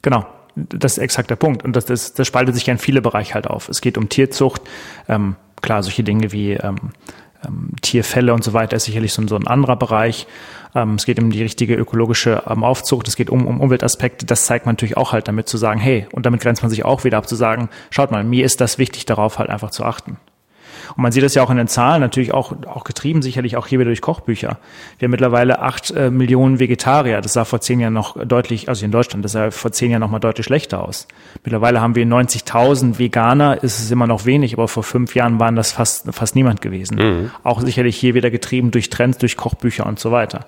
Genau, das ist exakt der Punkt. Und das, das, das spaltet sich ja in viele Bereiche halt auf. Es geht um Tierzucht, ähm, klar, solche Dinge wie ähm, ähm, Tierfälle und so weiter ist sicherlich so, so ein anderer Bereich. ähm, es geht um die richtige ökologische ähm, Aufzucht, es geht um, um Umweltaspekte, das zeigt man natürlich auch halt damit zu sagen, hey, und damit grenzt man sich auch wieder ab zu sagen, schaut mal, mir ist das wichtig, darauf halt einfach zu achten. Und man sieht das ja auch in den Zahlen, natürlich auch, auch getrieben sicherlich auch hier wieder durch Kochbücher. Wir haben mittlerweile acht äh, Millionen Vegetarier. Das sah vor zehn Jahren noch deutlich, also in Deutschland, das sah vor zehn Jahren noch mal deutlich schlechter aus. Mittlerweile haben wir 90.000 Veganer, ist es immer noch wenig, aber vor fünf Jahren waren das fast, fast niemand gewesen. Mhm. Auch sicherlich hier wieder getrieben durch Trends, durch Kochbücher und so weiter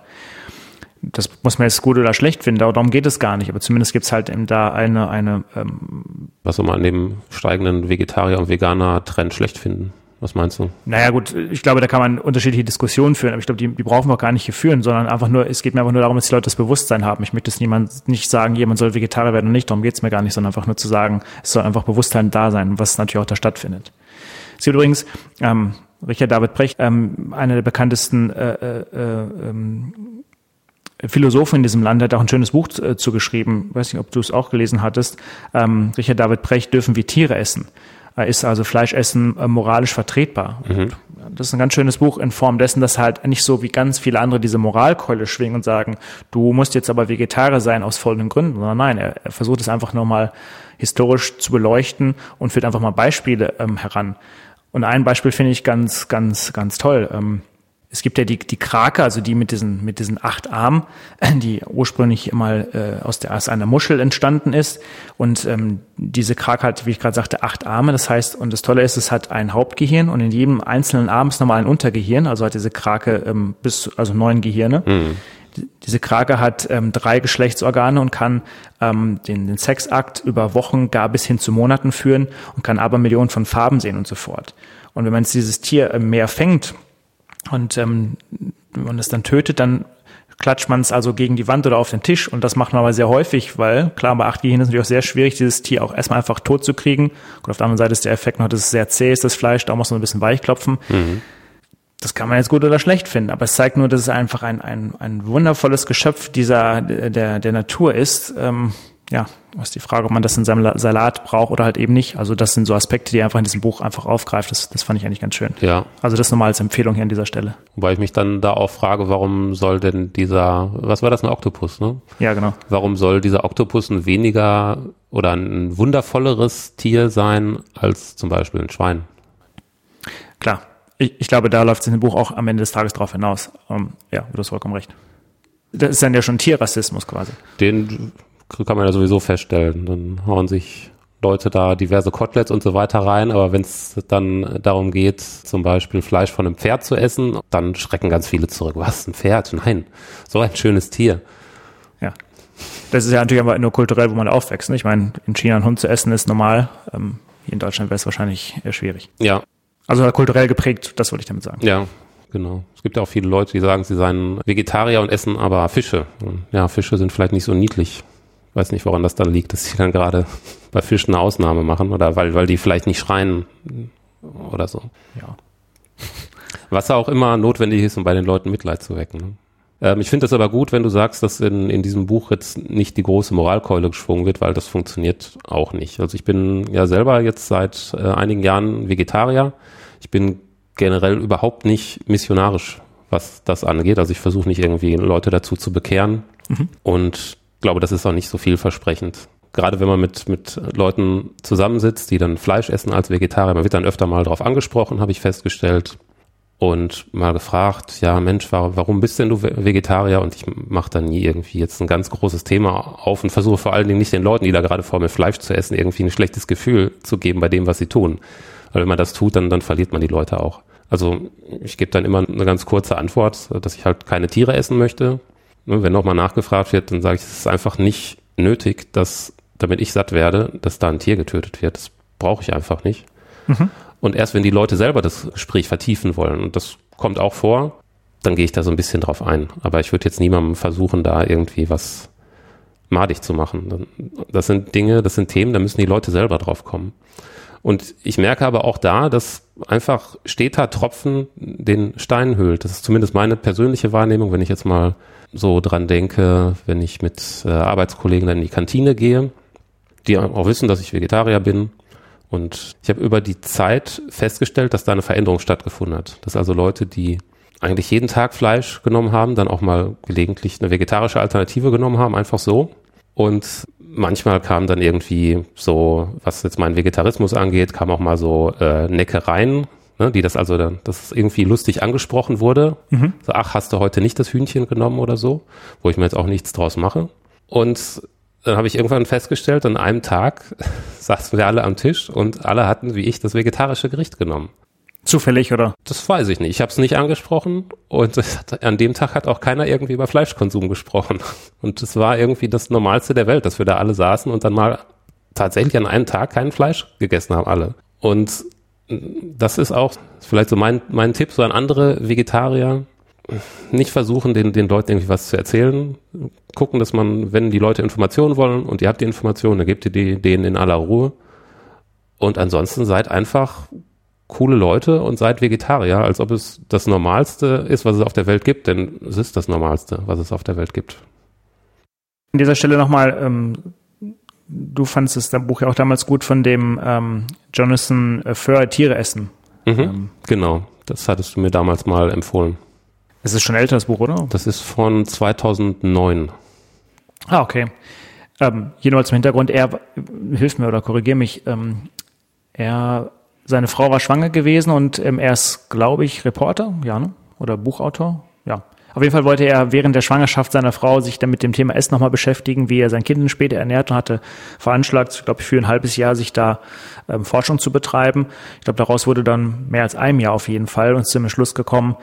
das muss man jetzt gut oder schlecht finden, darum geht es gar nicht, aber zumindest gibt es halt eben da eine, eine ähm Was soll man an dem steigenden Vegetarier- und Veganer-Trend schlecht finden? Was meinst du? Naja gut, ich glaube, da kann man unterschiedliche Diskussionen führen, aber ich glaube, die, die brauchen wir auch gar nicht hier führen, sondern einfach nur, es geht mir einfach nur darum, dass die Leute das Bewusstsein haben. Ich möchte es niemand nicht sagen, jemand soll Vegetarier werden und nicht, darum geht es mir gar nicht, sondern einfach nur zu sagen, es soll einfach Bewusstsein da sein, was natürlich auch da stattfindet. Es gibt übrigens, ähm, Richard David Brecht, ähm, einer der bekanntesten äh, äh, äh, ähm, Philosophen in diesem Land hat auch ein schönes Buch äh, zugeschrieben. Weiß nicht, ob du es auch gelesen hattest. Ähm, Richard David Brecht, dürfen wir Tiere essen? Ist also Fleischessen äh, moralisch vertretbar. Mhm. Das ist ein ganz schönes Buch in Form dessen, dass halt nicht so wie ganz viele andere diese Moralkeule schwingen und sagen, du musst jetzt aber Vegetarier sein aus folgenden Gründen, sondern nein, er, er versucht es einfach nochmal historisch zu beleuchten und führt einfach mal Beispiele ähm, heran. Und ein Beispiel finde ich ganz, ganz, ganz toll. Ähm, es gibt ja die, die Krake, also die mit diesen, mit diesen acht Armen, die ursprünglich mal äh, aus, der, aus einer Muschel entstanden ist. Und ähm, diese Krake hat, wie ich gerade sagte, acht Arme. Das heißt, und das Tolle ist, es hat ein Hauptgehirn und in jedem einzelnen Arm ist nochmal ein Untergehirn. Also hat diese Krake ähm, bis, also neun Gehirne. Mhm. Diese Krake hat ähm, drei Geschlechtsorgane und kann ähm, den, den Sexakt über Wochen, gar bis hin zu Monaten führen und kann aber Millionen von Farben sehen und so fort. Und wenn man jetzt dieses Tier äh, mehr fängt, und ähm, wenn man es dann tötet, dann klatscht man es also gegen die Wand oder auf den Tisch. Und das macht man aber sehr häufig, weil klar, bei acht Gehirnen ist es natürlich auch sehr schwierig, dieses Tier auch erstmal einfach tot zu kriegen. Und auf der anderen Seite ist der Effekt noch, dass es sehr zäh ist, das Fleisch, da muss man ein bisschen weich klopfen. Mhm. Das kann man jetzt gut oder schlecht finden, aber es zeigt nur, dass es einfach ein, ein, ein wundervolles Geschöpf dieser, der, der Natur ist. Ähm, ja, ist die Frage, ob man das in seinem Salat braucht oder halt eben nicht. Also das sind so Aspekte, die einfach in diesem Buch einfach aufgreift. Das, das fand ich eigentlich ganz schön. Ja. Also das nochmal als Empfehlung hier an dieser Stelle. Wobei ich mich dann da auch frage, warum soll denn dieser, was war das, ein Oktopus, ne? Ja, genau. Warum soll dieser Oktopus ein weniger oder ein wundervolleres Tier sein als zum Beispiel ein Schwein? Klar. Ich, ich glaube, da läuft es in dem Buch auch am Ende des Tages drauf hinaus. Um, ähm, ja, du hast vollkommen recht. Das ist dann ja schon Tierrassismus quasi. Den kann man ja sowieso feststellen. Dann hauen sich Leute da diverse Koteletts und so weiter rein, aber wenn es dann darum geht, zum Beispiel Fleisch von einem Pferd zu essen, dann schrecken ganz viele zurück. Was, ein Pferd? Nein, so ein schönes Tier. Ja. Das ist ja natürlich aber nur kulturell, wo man aufwächst. Ne? Ich meine, in China einen Hund zu essen ist normal. Ähm, hier in Deutschland wäre es wahrscheinlich eher schwierig. Ja. Also kulturell geprägt, das wollte ich damit sagen. Ja, genau. Es gibt ja auch viele Leute, die sagen, sie seien Vegetarier und essen aber Fische. Ja, Fische sind vielleicht nicht so niedlich. Weiß nicht, woran das dann liegt, dass sie dann gerade bei Fischen eine Ausnahme machen oder weil, weil die vielleicht nicht schreien oder so. Ja. Was auch immer notwendig ist, um bei den Leuten Mitleid zu wecken. Ne? Ähm, ich finde das aber gut, wenn du sagst, dass in, in diesem Buch jetzt nicht die große Moralkeule geschwungen wird, weil das funktioniert auch nicht. Also ich bin ja selber jetzt seit äh, einigen Jahren Vegetarier. Ich bin generell überhaupt nicht missionarisch, was das angeht. Also ich versuche nicht irgendwie Leute dazu zu bekehren. Mhm. Und glaube, das ist auch nicht so vielversprechend. Gerade wenn man mit, mit Leuten zusammensitzt, die dann Fleisch essen als Vegetarier, man wird dann öfter mal darauf angesprochen, habe ich festgestellt. Und mal gefragt, ja Mensch, warum bist denn du Vegetarier? Und ich mache dann nie irgendwie jetzt ein ganz großes Thema auf und versuche vor allen Dingen nicht den Leuten, die da gerade vor mir Fleisch zu essen, irgendwie ein schlechtes Gefühl zu geben bei dem, was sie tun. Weil wenn man das tut, dann, dann verliert man die Leute auch. Also ich gebe dann immer eine ganz kurze Antwort, dass ich halt keine Tiere essen möchte, Ne, wenn nochmal nachgefragt wird, dann sage ich, es ist einfach nicht nötig, dass, damit ich satt werde, dass da ein Tier getötet wird. Das brauche ich einfach nicht. Mhm. Und erst wenn die Leute selber das Gespräch vertiefen wollen, und das kommt auch vor, dann gehe ich da so ein bisschen drauf ein. Aber ich würde jetzt niemandem versuchen, da irgendwie was madig zu machen. Das sind Dinge, das sind Themen, da müssen die Leute selber drauf kommen. Und ich merke aber auch da, dass einfach steter Tropfen den Stein höhlt. Das ist zumindest meine persönliche Wahrnehmung, wenn ich jetzt mal so dran denke, wenn ich mit äh, Arbeitskollegen dann in die Kantine gehe, die auch wissen, dass ich Vegetarier bin. Und ich habe über die Zeit festgestellt, dass da eine Veränderung stattgefunden hat. Dass also Leute, die eigentlich jeden Tag Fleisch genommen haben, dann auch mal gelegentlich eine vegetarische Alternative genommen haben, einfach so. Und manchmal kam dann irgendwie so, was jetzt meinen Vegetarismus angeht, kam auch mal so äh, Neckereien, ne, die das also dann, das irgendwie lustig angesprochen wurde. Mhm. So, ach, hast du heute nicht das Hühnchen genommen oder so, wo ich mir jetzt auch nichts draus mache. Und dann habe ich irgendwann festgestellt, an einem Tag saßen wir alle am Tisch und alle hatten, wie ich, das vegetarische Gericht genommen. Zufällig, oder? Das weiß ich nicht. Ich habe es nicht angesprochen und hat, an dem Tag hat auch keiner irgendwie über Fleischkonsum gesprochen. Und es war irgendwie das Normalste der Welt, dass wir da alle saßen und dann mal tatsächlich an einem Tag kein Fleisch gegessen haben, alle. Und das ist auch vielleicht so mein, mein Tipp so an andere Vegetarier. Nicht versuchen, den, den Leuten irgendwie was zu erzählen. Gucken, dass man, wenn die Leute Informationen wollen und ihr habt die Informationen, dann gebt ihr die denen in aller Ruhe. Und ansonsten seid einfach coole Leute und seid Vegetarier, als ob es das Normalste ist, was es auf der Welt gibt, denn es ist das Normalste, was es auf der Welt gibt. An dieser Stelle nochmal, ähm, du fandest das Buch ja auch damals gut von dem ähm, Jonathan Föhr Tiere essen. Mhm, ähm, genau, das hattest du mir damals mal empfohlen. Es ist schon älter, das Buch, oder? Das ist von 2009. Ah, okay. Ähm, hier nur zum Hintergrund, er, hilf mir oder korrigier mich, ähm, er seine Frau war schwanger gewesen und ähm, er ist, glaube ich, Reporter, ja, ne? oder Buchautor, ja. Auf jeden Fall wollte er während der Schwangerschaft seiner Frau sich dann mit dem Thema Essen nochmal beschäftigen, wie er sein Kind später ernährt und hatte veranschlagt, glaube ich, für ein halbes Jahr sich da ähm, Forschung zu betreiben. Ich glaube, daraus wurde dann mehr als ein Jahr auf jeden Fall und zum Schluss gekommen,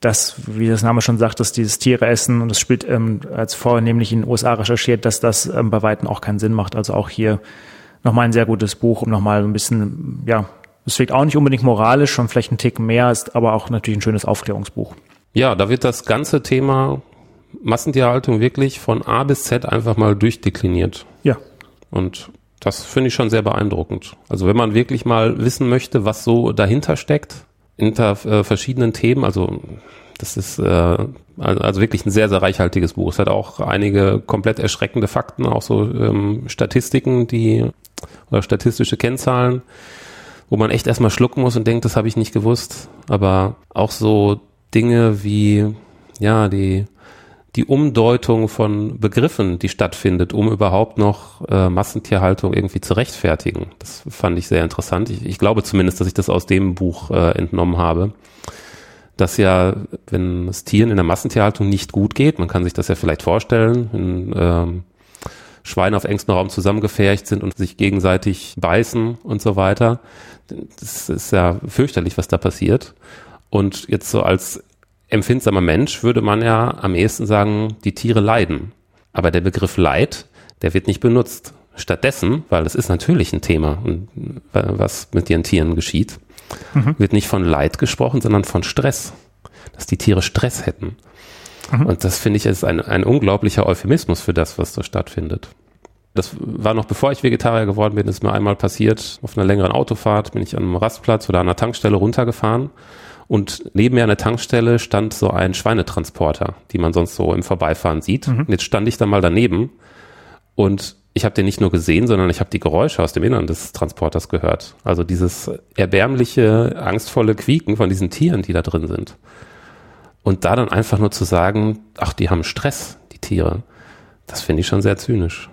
dass, wie das Name schon sagt, dass dieses Tiere essen und das spielt ähm, als vornehmlich in den USA recherchiert, dass das ähm, bei Weitem auch keinen Sinn macht. Also auch hier nochmal ein sehr gutes Buch, um nochmal ein bisschen, ja, es wirkt auch nicht unbedingt moralisch, schon vielleicht ein Tick mehr, ist aber auch natürlich ein schönes Aufklärungsbuch. Ja, da wird das ganze Thema Massentierhaltung wirklich von A bis Z einfach mal durchdekliniert. Ja. Und das finde ich schon sehr beeindruckend. Also wenn man wirklich mal wissen möchte, was so dahinter steckt, hinter äh, verschiedenen Themen, also das ist äh, also wirklich ein sehr, sehr reichhaltiges Buch. Es hat auch einige komplett erschreckende Fakten, auch so ähm, Statistiken, die oder statistische Kennzahlen, wo man echt erstmal schlucken muss und denkt, das habe ich nicht gewusst. Aber auch so Dinge wie, ja, die, die Umdeutung von Begriffen, die stattfindet, um überhaupt noch äh, Massentierhaltung irgendwie zu rechtfertigen. Das fand ich sehr interessant. Ich, ich glaube zumindest, dass ich das aus dem Buch äh, entnommen habe. Dass ja, wenn es Tieren in der Massentierhaltung nicht gut geht, man kann sich das ja vielleicht vorstellen, wenn, ähm, Schweine auf engstem Raum zusammengefercht sind und sich gegenseitig beißen und so weiter. Das ist ja fürchterlich, was da passiert. Und jetzt so als empfindsamer Mensch würde man ja am ehesten sagen, die Tiere leiden. Aber der Begriff Leid, der wird nicht benutzt. Stattdessen, weil das ist natürlich ein Thema, was mit ihren Tieren geschieht, mhm. wird nicht von Leid gesprochen, sondern von Stress. Dass die Tiere Stress hätten. Mhm. Und das finde ich ist ein, ein unglaublicher Euphemismus für das, was da stattfindet. Das war noch bevor ich Vegetarier geworden bin, ist mir einmal passiert. Auf einer längeren Autofahrt bin ich an einem Rastplatz oder an einer Tankstelle runtergefahren und neben mir an der Tankstelle stand so ein Schweinetransporter, die man sonst so im Vorbeifahren sieht. Mhm. Und jetzt stand ich da mal daneben und ich habe den nicht nur gesehen, sondern ich habe die Geräusche aus dem Innern des Transporters gehört. Also dieses erbärmliche, angstvolle Quieken von diesen Tieren, die da drin sind. Und da dann einfach nur zu sagen, ach, die haben Stress, die Tiere, das finde ich schon sehr zynisch.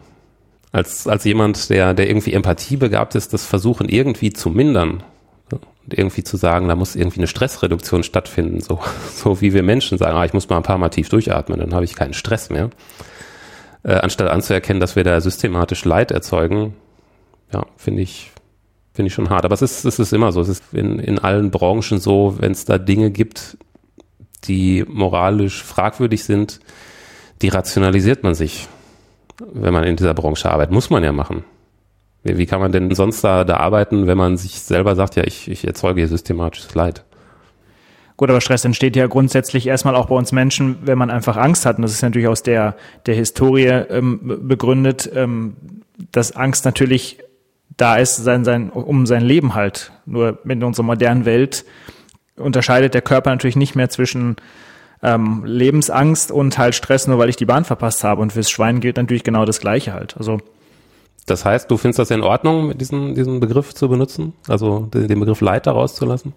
Als, als jemand, der, der irgendwie Empathie begabt ist, das versuchen irgendwie zu mindern. Und irgendwie zu sagen, da muss irgendwie eine Stressreduktion stattfinden, so, so wie wir Menschen sagen, ah, ich muss mal ein paar Mal tief durchatmen, dann habe ich keinen Stress mehr. Äh, anstatt anzuerkennen, dass wir da systematisch Leid erzeugen, ja, finde ich, finde ich schon hart. Aber es ist, es ist immer so. Es ist in, in allen Branchen so, wenn es da Dinge gibt, die moralisch fragwürdig sind, die rationalisiert man sich, wenn man in dieser Branche arbeitet. Muss man ja machen. Wie, kann man denn sonst da, da arbeiten, wenn man sich selber sagt, ja, ich, ich erzeuge hier systematisches Leid? Gut, aber Stress entsteht ja grundsätzlich erstmal auch bei uns Menschen, wenn man einfach Angst hat. Und das ist natürlich aus der, der Historie ähm, begründet, ähm, dass Angst natürlich da ist, sein, sein, um sein Leben halt. Nur in unserer modernen Welt unterscheidet der Körper natürlich nicht mehr zwischen ähm, Lebensangst und halt Stress, nur weil ich die Bahn verpasst habe. Und fürs Schwein gilt natürlich genau das Gleiche halt. Also das heißt, du findest das in Ordnung, diesen, diesen Begriff zu benutzen? Also den Begriff Leid da rauszulassen?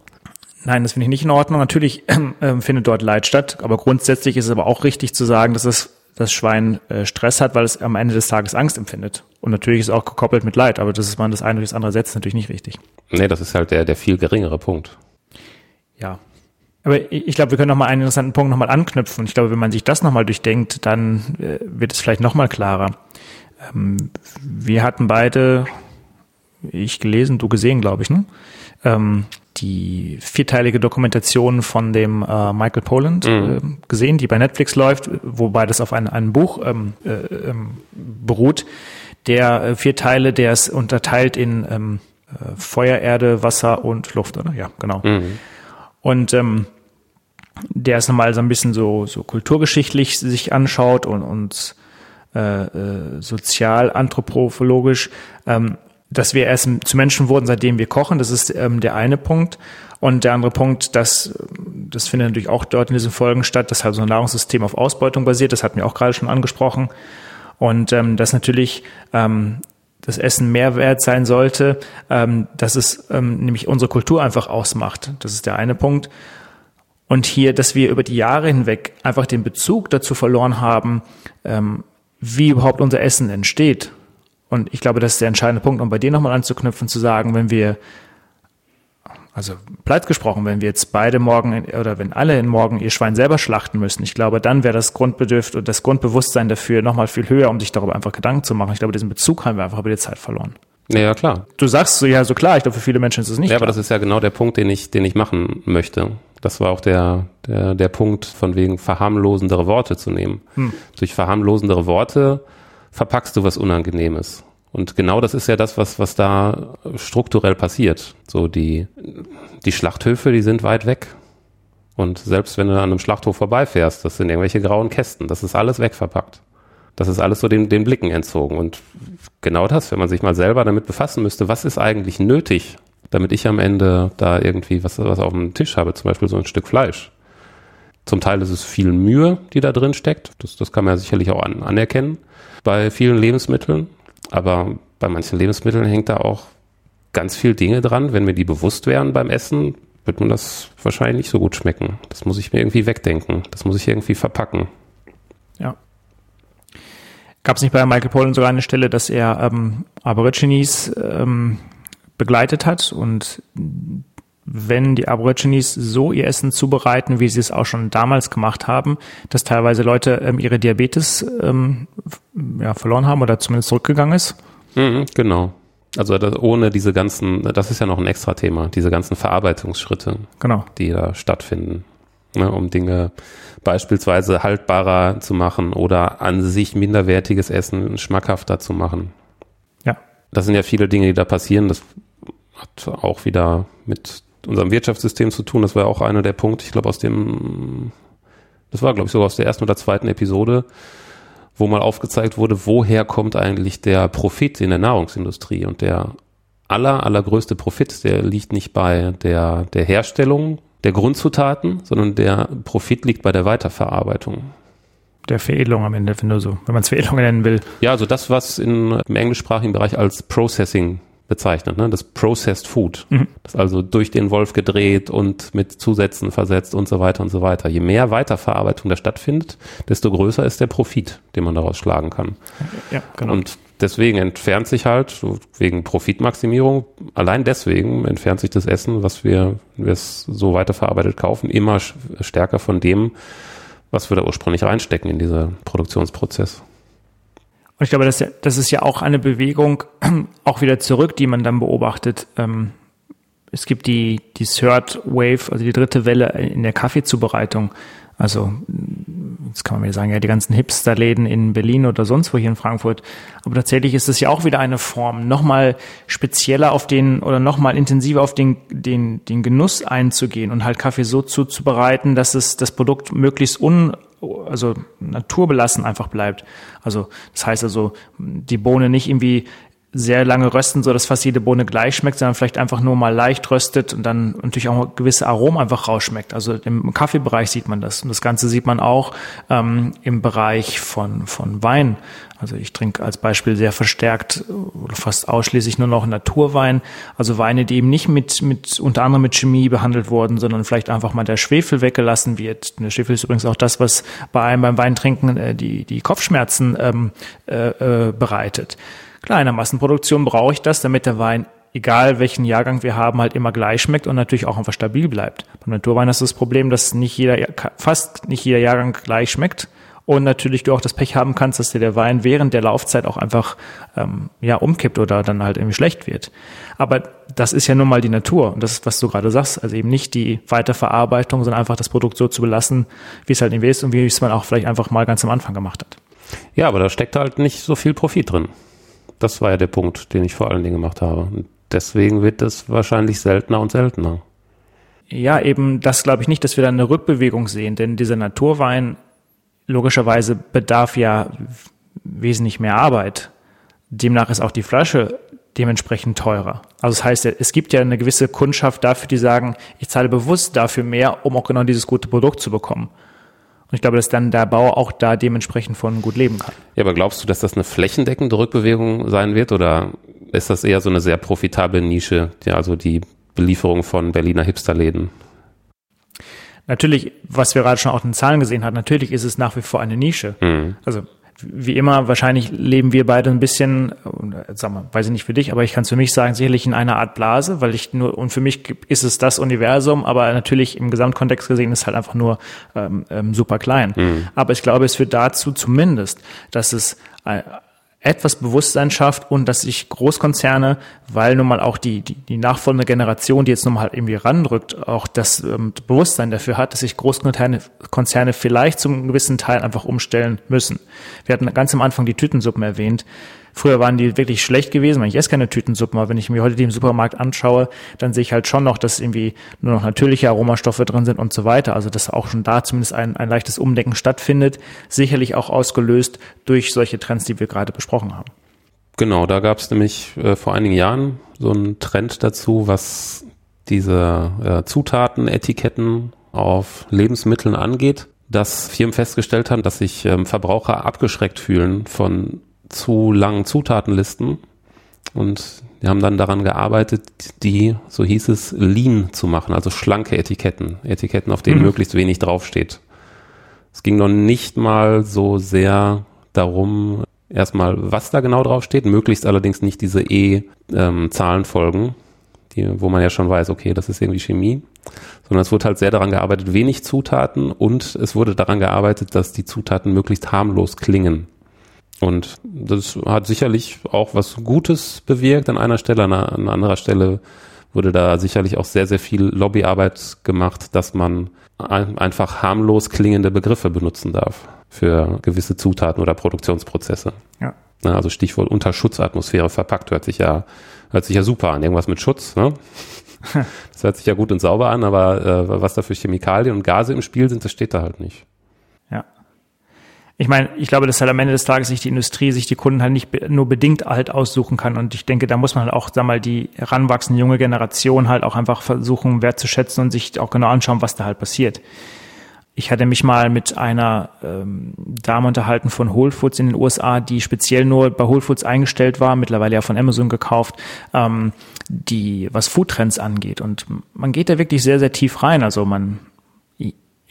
Nein, das finde ich nicht in Ordnung. Natürlich äh, findet dort Leid statt, aber grundsätzlich ist es aber auch richtig zu sagen, dass es das Schwein äh, Stress hat, weil es am Ende des Tages Angst empfindet. Und natürlich ist es auch gekoppelt mit Leid, aber das ist man das eine durch das andere setzt natürlich nicht richtig. Nee, das ist halt der, der viel geringere Punkt. Ja. Aber ich glaube, wir können noch mal einen interessanten Punkt noch mal anknüpfen. Ich glaube, wenn man sich das noch mal durchdenkt, dann äh, wird es vielleicht noch mal klarer. Ähm, wir hatten beide, ich gelesen, du gesehen, glaube ich, ne? Ähm, die vierteilige Dokumentation von dem äh, Michael Poland mhm. äh, gesehen, die bei Netflix läuft, wobei das auf ein, einem Buch ähm, äh, ähm, beruht. Der äh, vier Teile, der ist unterteilt in ähm, äh, Feuer, Erde, Wasser und Luft, oder? Ja, genau. Mhm. Und ähm, der ist nochmal so ein bisschen so, so kulturgeschichtlich sich anschaut und, und äh, äh, sozial, anthropologisch. Ähm, dass wir erst zu Menschen wurden, seitdem wir kochen. Das ist ähm, der eine Punkt. Und der andere Punkt, dass das findet natürlich auch dort in diesen Folgen statt, dass halt so ein Nahrungssystem auf Ausbeutung basiert. Das hatten wir auch gerade schon angesprochen. Und ähm, dass natürlich ähm, das Essen mehr wert sein sollte, ähm, dass es ähm, nämlich unsere Kultur einfach ausmacht. Das ist der eine Punkt. Und hier, dass wir über die Jahre hinweg einfach den Bezug dazu verloren haben, ähm, wie überhaupt unser Essen entsteht und ich glaube, das ist der entscheidende Punkt, um bei dir nochmal anzuknüpfen, zu sagen, wenn wir, also platt gesprochen, wenn wir jetzt beide morgen oder wenn alle morgen ihr Schwein selber schlachten müssen, ich glaube, dann wäre das Grundbedürf und das Grundbewusstsein dafür nochmal viel höher, um sich darüber einfach Gedanken zu machen. Ich glaube, diesen Bezug haben wir einfach über die Zeit verloren. Ja, ja, klar. Du sagst so, ja, so klar, ich glaube, für viele Menschen ist es nicht. Ja, klar. aber das ist ja genau der Punkt, den ich, den ich machen möchte. Das war auch der, der, der Punkt, von wegen verharmlosendere Worte zu nehmen. Hm. Durch verharmlosendere Worte verpackst du was Unangenehmes. Und genau das ist ja das, was, was da strukturell passiert. So die, die Schlachthöfe, die sind weit weg. Und selbst wenn du an einem Schlachthof vorbeifährst, das sind irgendwelche grauen Kästen, das ist alles wegverpackt. Das ist alles so den, den Blicken entzogen. Und genau das, wenn man sich mal selber damit befassen müsste, was ist eigentlich nötig, damit ich am Ende da irgendwie was, was auf dem Tisch habe, zum Beispiel so ein Stück Fleisch. Zum Teil ist es viel Mühe, die da drin steckt. Das, das kann man ja sicherlich auch an, anerkennen bei vielen Lebensmitteln. Aber bei manchen Lebensmitteln hängt da auch ganz viel Dinge dran. Wenn mir die bewusst wären beim Essen, wird mir das wahrscheinlich nicht so gut schmecken. Das muss ich mir irgendwie wegdenken. Das muss ich irgendwie verpacken. Ja. Gab es nicht bei Michael Pollan sogar eine Stelle, dass er ähm, Aborigines ähm, begleitet hat und wenn die Aborigines so ihr Essen zubereiten, wie sie es auch schon damals gemacht haben, dass teilweise Leute ähm, ihre Diabetes ähm, ja, verloren haben oder zumindest zurückgegangen ist. Mhm, genau. Also das, ohne diese ganzen, das ist ja noch ein extra Thema, diese ganzen Verarbeitungsschritte, genau. die da stattfinden, ne, um Dinge beispielsweise haltbarer zu machen oder an sich minderwertiges Essen schmackhafter zu machen. Ja. Das sind ja viele Dinge, die da passieren. Das hat auch wieder mit unserem Wirtschaftssystem zu tun. Das war auch einer der Punkte, ich glaube, aus dem, das war, glaube ich, sogar aus der ersten oder zweiten Episode, wo mal aufgezeigt wurde, woher kommt eigentlich der Profit in der Nahrungsindustrie. Und der aller, allergrößte Profit, der liegt nicht bei der, der Herstellung der Grundzutaten, sondern der Profit liegt bei der Weiterverarbeitung. Der Veredelung am Ende, wenn du so, wenn man es Veredelung nennen will. Ja, also das, was in, im englischsprachigen Bereich als Processing bezeichnet, ne? das Processed Food. Mhm. Das also durch den Wolf gedreht und mit Zusätzen versetzt und so weiter und so weiter. Je mehr Weiterverarbeitung da stattfindet, desto größer ist der Profit, den man daraus schlagen kann. Ja, genau. Und deswegen entfernt sich halt, wegen Profitmaximierung, allein deswegen entfernt sich das Essen, was wir, wir es so weiterverarbeitet kaufen, immer stärker von dem, was wir da ursprünglich reinstecken in diesen Produktionsprozess. Und ich glaube, das, das ist ja auch eine Bewegung, auch wieder zurück, die man dann beobachtet. Ähm, es gibt die, die Third Wave, also die dritte Welle in der Kaffeezubereitung. Also, jetzt kann man mir sagen, ja, die ganzen Hipster-Läden in Berlin oder sonst wo hier in Frankfurt. Aber tatsächlich ist es ja auch wieder eine Form, nochmal spezieller auf den oder nochmal intensiver auf den, den, den Genuss einzugehen und halt Kaffee so zuzubereiten, dass es das Produkt möglichst un, also naturbelassen einfach bleibt. Also das heißt also, die Bohne nicht irgendwie sehr lange rösten, so dass fast jede Bohne gleich schmeckt, sondern vielleicht einfach nur mal leicht röstet und dann natürlich auch gewisse Aromen einfach rausschmeckt. Also im Kaffeebereich sieht man das. Und das Ganze sieht man auch ähm, im Bereich von, von Wein. Also ich trinke als Beispiel sehr verstärkt oder fast ausschließlich nur noch Naturwein. Also Weine, die eben nicht mit, mit unter anderem mit Chemie behandelt wurden, sondern vielleicht einfach mal der Schwefel weggelassen wird. Der Schwefel ist übrigens auch das, was bei einem beim Weintrinken äh, die, die Kopfschmerzen ähm, äh, äh, bereitet. Klar, in der Massenproduktion brauche ich das, damit der Wein, egal welchen Jahrgang wir haben, halt immer gleich schmeckt und natürlich auch einfach stabil bleibt. Beim Naturwein ist das Problem, dass nicht jeder, fast nicht jeder Jahrgang gleich schmeckt. Und natürlich du auch das Pech haben kannst, dass dir der Wein während der Laufzeit auch einfach ähm, ja umkippt oder dann halt irgendwie schlecht wird. Aber das ist ja nun mal die Natur und das ist, was du gerade sagst. Also eben nicht die Weiterverarbeitung, sondern einfach das Produkt so zu belassen, wie es halt irgendwie ist und wie es man auch vielleicht einfach mal ganz am Anfang gemacht hat. Ja, aber da steckt halt nicht so viel Profit drin. Das war ja der Punkt, den ich vor allen Dingen gemacht habe. Und deswegen wird das wahrscheinlich seltener und seltener. Ja, eben das glaube ich nicht, dass wir da eine Rückbewegung sehen, denn dieser Naturwein logischerweise bedarf ja wesentlich mehr Arbeit. Demnach ist auch die Flasche dementsprechend teurer. Also das heißt, es gibt ja eine gewisse Kundschaft dafür, die sagen, ich zahle bewusst dafür mehr, um auch genau dieses gute Produkt zu bekommen. Und ich glaube, dass dann der Bauer auch da dementsprechend von gut leben kann. Ja, aber glaubst du, dass das eine flächendeckende Rückbewegung sein wird oder ist das eher so eine sehr profitable Nische, ja, also die Belieferung von Berliner Hipsterläden? Natürlich, was wir gerade schon auch in den Zahlen gesehen haben, natürlich ist es nach wie vor eine Nische. Mhm. Also wie immer, wahrscheinlich leben wir beide ein bisschen, sag mal, weiß ich nicht für dich, aber ich kann es für mich sagen, sicherlich in einer Art Blase, weil ich nur, und für mich ist es das Universum, aber natürlich im Gesamtkontext gesehen ist es halt einfach nur ähm, ähm, super klein. Mhm. Aber ich glaube, es führt dazu zumindest, dass es äh, etwas Bewusstsein schafft und dass sich Großkonzerne, weil nun mal auch die, die, die nachfolgende Generation, die jetzt nun mal halt irgendwie ranrückt, auch das ähm, Bewusstsein dafür hat, dass sich Großkonzerne Konzerne vielleicht zum gewissen Teil einfach umstellen müssen. Wir hatten ganz am Anfang die Tütensuppen erwähnt. Früher waren die wirklich schlecht gewesen. Ich esse keine Tütensuppen, aber wenn ich mir heute die im Supermarkt anschaue, dann sehe ich halt schon noch, dass irgendwie nur noch natürliche Aromastoffe drin sind und so weiter. Also dass auch schon da zumindest ein, ein leichtes Umdenken stattfindet. Sicherlich auch ausgelöst durch solche Trends, die wir gerade besprochen haben. Genau, da gab es nämlich äh, vor einigen Jahren so einen Trend dazu, was diese äh, Zutatenetiketten auf Lebensmitteln angeht, dass Firmen festgestellt haben, dass sich ähm, Verbraucher abgeschreckt fühlen von zu langen Zutatenlisten und wir haben dann daran gearbeitet, die, so hieß es, lean zu machen, also schlanke Etiketten, Etiketten, auf denen mhm. möglichst wenig draufsteht. Es ging noch nicht mal so sehr darum, erstmal, was da genau draufsteht, möglichst allerdings nicht diese E-Zahlenfolgen, die, wo man ja schon weiß, okay, das ist irgendwie Chemie, sondern es wurde halt sehr daran gearbeitet, wenig Zutaten und es wurde daran gearbeitet, dass die Zutaten möglichst harmlos klingen. Und das hat sicherlich auch was Gutes bewirkt an einer Stelle, an, an anderer Stelle wurde da sicherlich auch sehr, sehr viel Lobbyarbeit gemacht, dass man ein, einfach harmlos klingende Begriffe benutzen darf für gewisse Zutaten oder Produktionsprozesse. Ja. Also Stichwort Unterschutzatmosphäre verpackt hört sich ja, hört sich ja super an. Irgendwas mit Schutz, ne? Das hört sich ja gut und sauber an, aber äh, was da für Chemikalien und Gase im Spiel sind, das steht da halt nicht ich meine, ich glaube, dass halt am Ende des Tages sich die Industrie, sich die Kunden halt nicht nur bedingt halt aussuchen kann. Und ich denke, da muss man halt auch, sag mal, die heranwachsende junge Generation halt auch einfach versuchen, wertzuschätzen und sich auch genau anschauen, was da halt passiert. Ich hatte mich mal mit einer ähm, Dame unterhalten von Whole Foods in den USA, die speziell nur bei Whole Foods eingestellt war, mittlerweile ja von Amazon gekauft, ähm, die was Foodtrends angeht. Und man geht da wirklich sehr, sehr tief rein. Also man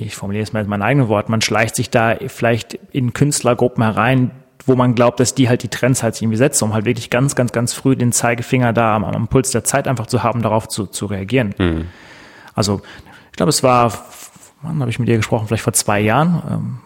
ich formuliere es mal in meinen eigenen Worten, man schleicht sich da vielleicht in Künstlergruppen herein, wo man glaubt, dass die halt die Trends halt irgendwie setzen, um halt wirklich ganz, ganz, ganz früh den Zeigefinger da am, am Puls der Zeit einfach zu haben, darauf zu, zu reagieren. Mhm. Also ich glaube, es war, wann habe ich mit ihr gesprochen, vielleicht vor zwei Jahren, ähm,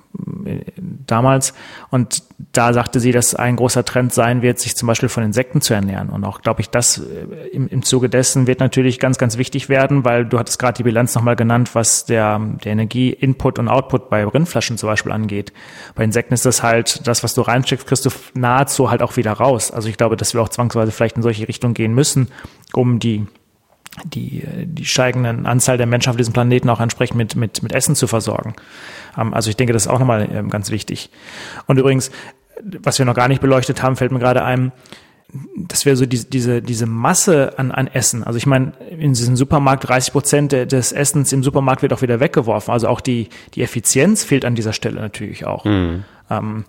damals. Und da sagte sie, dass ein großer Trend sein wird, sich zum Beispiel von Insekten zu ernähren. Und auch, glaube ich, das äh, im, im Zuge dessen wird natürlich ganz, ganz wichtig werden, weil du hattest gerade die Bilanz nochmal genannt, was der, der Energie-Input und Output bei Rindflaschen zum Beispiel angeht. Bei Insekten ist das halt, das, was du reinschickst, kriegst du nahezu halt auch wieder raus. Also ich glaube, dass wir auch zwangsweise vielleicht in solche Richtungen gehen müssen, um die die, die steigenden Anzahl der Menschen auf diesem Planeten auch entsprechend mit, mit, mit Essen zu versorgen. Ähm, also ich denke, das ist auch nochmal ähm, ganz wichtig. Und übrigens, was wir noch gar nicht beleuchtet haben, fällt mir gerade ein, das wäre so diese, diese, diese Masse an, an Essen. Also ich meine, in diesem Supermarkt 30 Prozent des Essens im Supermarkt wird auch wieder weggeworfen. Also auch die, die Effizienz fehlt an dieser Stelle natürlich auch. Mhm. Ähm,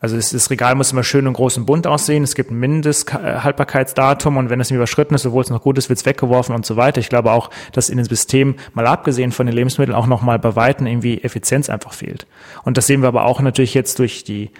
also das, das Regal muss immer schön und groß und bunt aussehen. Es gibt ein Mindesthaltbarkeitsdatum und wenn es überschritten ist, obwohl es noch gut ist, wird es weggeworfen und so weiter. Ich glaube auch, dass in dem System, mal abgesehen von den Lebensmitteln, auch nochmal bei Weitem irgendwie Effizienz einfach fehlt. Und das sehen wir aber auch natürlich jetzt durch die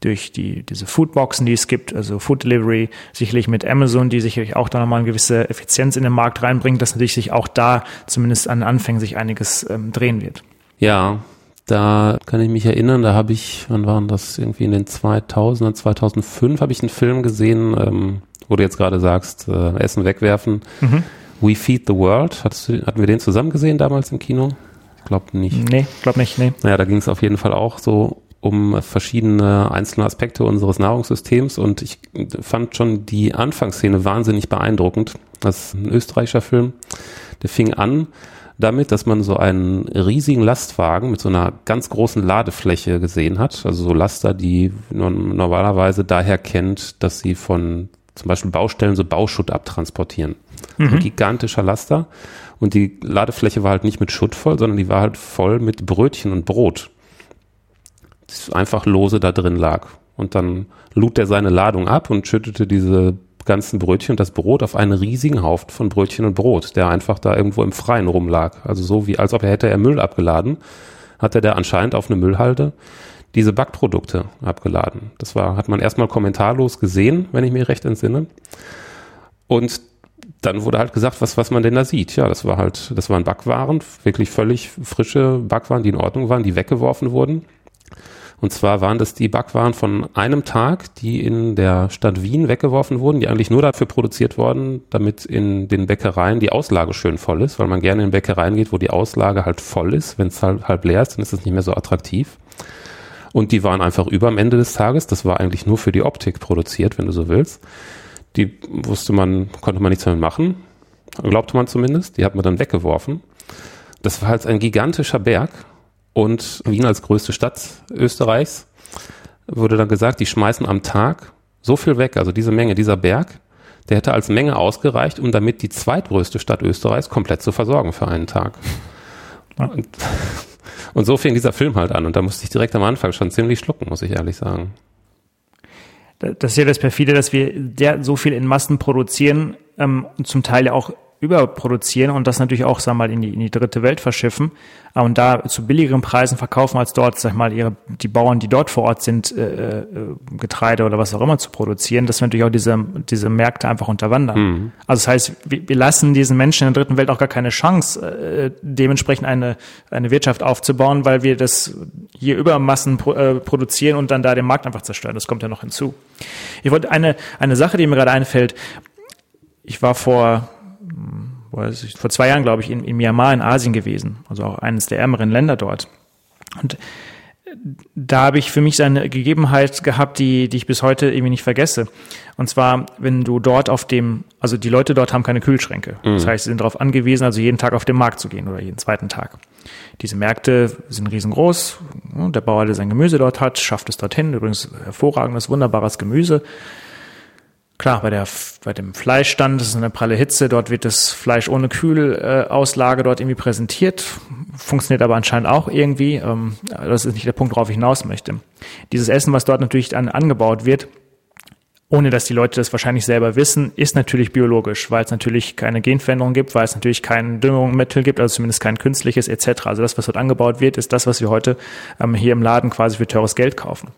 durch die, diese Foodboxen, die es gibt, also Food Delivery, sicherlich mit Amazon, die sicherlich auch da nochmal eine gewisse Effizienz in den Markt reinbringt, dass natürlich sich auch da zumindest an Anfängen sich einiges ähm, drehen wird. Ja, da kann ich mich erinnern, da habe ich, wann waren das, irgendwie in den 2000er, 2005 habe ich einen Film gesehen, ähm, wo du jetzt gerade sagst, äh, Essen wegwerfen. Mhm. We Feed the World, Hattest du, hatten wir den zusammen gesehen damals im Kino? Ich glaube nicht. Nee, glaube nicht, nee. Naja, da ging es auf jeden Fall auch so um verschiedene einzelne Aspekte unseres Nahrungssystems und ich fand schon die Anfangsszene wahnsinnig beeindruckend. Das ist ein österreichischer Film, der fing an damit, dass man so einen riesigen Lastwagen mit so einer ganz großen Ladefläche gesehen hat. Also so Laster, die man normalerweise daher kennt, dass sie von zum Beispiel Baustellen so Bauschutt abtransportieren. Mhm. Ein gigantischer Laster. Und die Ladefläche war halt nicht mit Schutt voll, sondern die war halt voll mit Brötchen und Brot. Das einfach lose da drin lag. Und dann lud er seine Ladung ab und schüttete diese ganzen Brötchen und das Brot auf einen riesigen Haufen von Brötchen und Brot, der einfach da irgendwo im Freien rumlag. Also so wie, als ob er hätte er Müll abgeladen, hat er da anscheinend auf eine Müllhalde diese Backprodukte abgeladen. Das war, hat man erstmal kommentarlos gesehen, wenn ich mich recht entsinne. Und dann wurde halt gesagt, was, was man denn da sieht. Ja, das war halt, das waren Backwaren, wirklich völlig frische Backwaren, die in Ordnung waren, die weggeworfen wurden. Und zwar waren das die Backwaren von einem Tag, die in der Stadt Wien weggeworfen wurden, die eigentlich nur dafür produziert wurden, damit in den Bäckereien die Auslage schön voll ist, weil man gerne in Bäckereien geht, wo die Auslage halt voll ist. Wenn es halt halb leer ist, dann ist es nicht mehr so attraktiv. Und die waren einfach über am Ende des Tages. Das war eigentlich nur für die Optik produziert, wenn du so willst. Die wusste man, konnte man nichts mehr machen. Glaubte man zumindest. Die hat man dann weggeworfen. Das war halt ein gigantischer Berg und Wien als größte Stadt Österreichs wurde dann gesagt, die schmeißen am Tag so viel weg, also diese Menge, dieser Berg, der hätte als Menge ausgereicht, um damit die zweitgrößte Stadt Österreichs komplett zu versorgen für einen Tag. Und, und so fing dieser Film halt an und da musste ich direkt am Anfang schon ziemlich schlucken, muss ich ehrlich sagen. Das ist ja das perfide, dass wir so viel in Massen produzieren ähm, und zum Teil ja auch überproduzieren und das natürlich auch, sag mal, in die, in die dritte Welt verschiffen äh, und da zu billigeren Preisen verkaufen als dort, sag mal, ihre, die Bauern, die dort vor Ort sind, äh, äh, Getreide oder was auch immer zu produzieren, dass wir natürlich auch diese, diese Märkte einfach unterwandern. Mhm. Also das heißt, wir, wir lassen diesen Menschen in der dritten Welt auch gar keine Chance, äh, dementsprechend eine, eine Wirtschaft aufzubauen, weil wir das hier über Massen pro, äh, produzieren und dann da den Markt einfach zerstören. Das kommt ja noch hinzu. Ich wollte eine, eine Sache, die mir gerade einfällt, ich war vor weiß ich, vor zwei Jahren, glaube ich, in, in Myanmar in Asien gewesen, also auch eines der ärmeren Länder dort. Und da habe ich für mich eine Gegebenheit gehabt, die, die ich bis heute irgendwie nicht vergesse. Und zwar, wenn du dort auf dem, also die Leute dort haben keine Kühlschränke. Mhm. Das heißt, sie sind darauf angewiesen, also jeden Tag auf den Markt zu gehen oder jeden zweiten Tag. Diese Märkte sind riesengroß. Der Bauer, der sein Gemüse dort hat, schafft es dorthin. Übrigens hervorragendes, wunderbares Gemüse. Klar, bei, der, bei dem Fleischstand ist eine pralle Hitze, dort wird das Fleisch ohne Kühlauslage dort irgendwie präsentiert, funktioniert aber anscheinend auch irgendwie. Ähm, das ist nicht der Punkt, worauf ich hinaus möchte. Dieses Essen, was dort natürlich an, angebaut wird, ohne dass die Leute das wahrscheinlich selber wissen, ist natürlich biologisch, weil es natürlich keine Genveränderung gibt, weil es natürlich kein Düngermittel gibt, also zumindest kein künstliches etc. Also das, was dort angebaut wird, ist das, was wir heute ähm, hier im Laden quasi für teures Geld kaufen.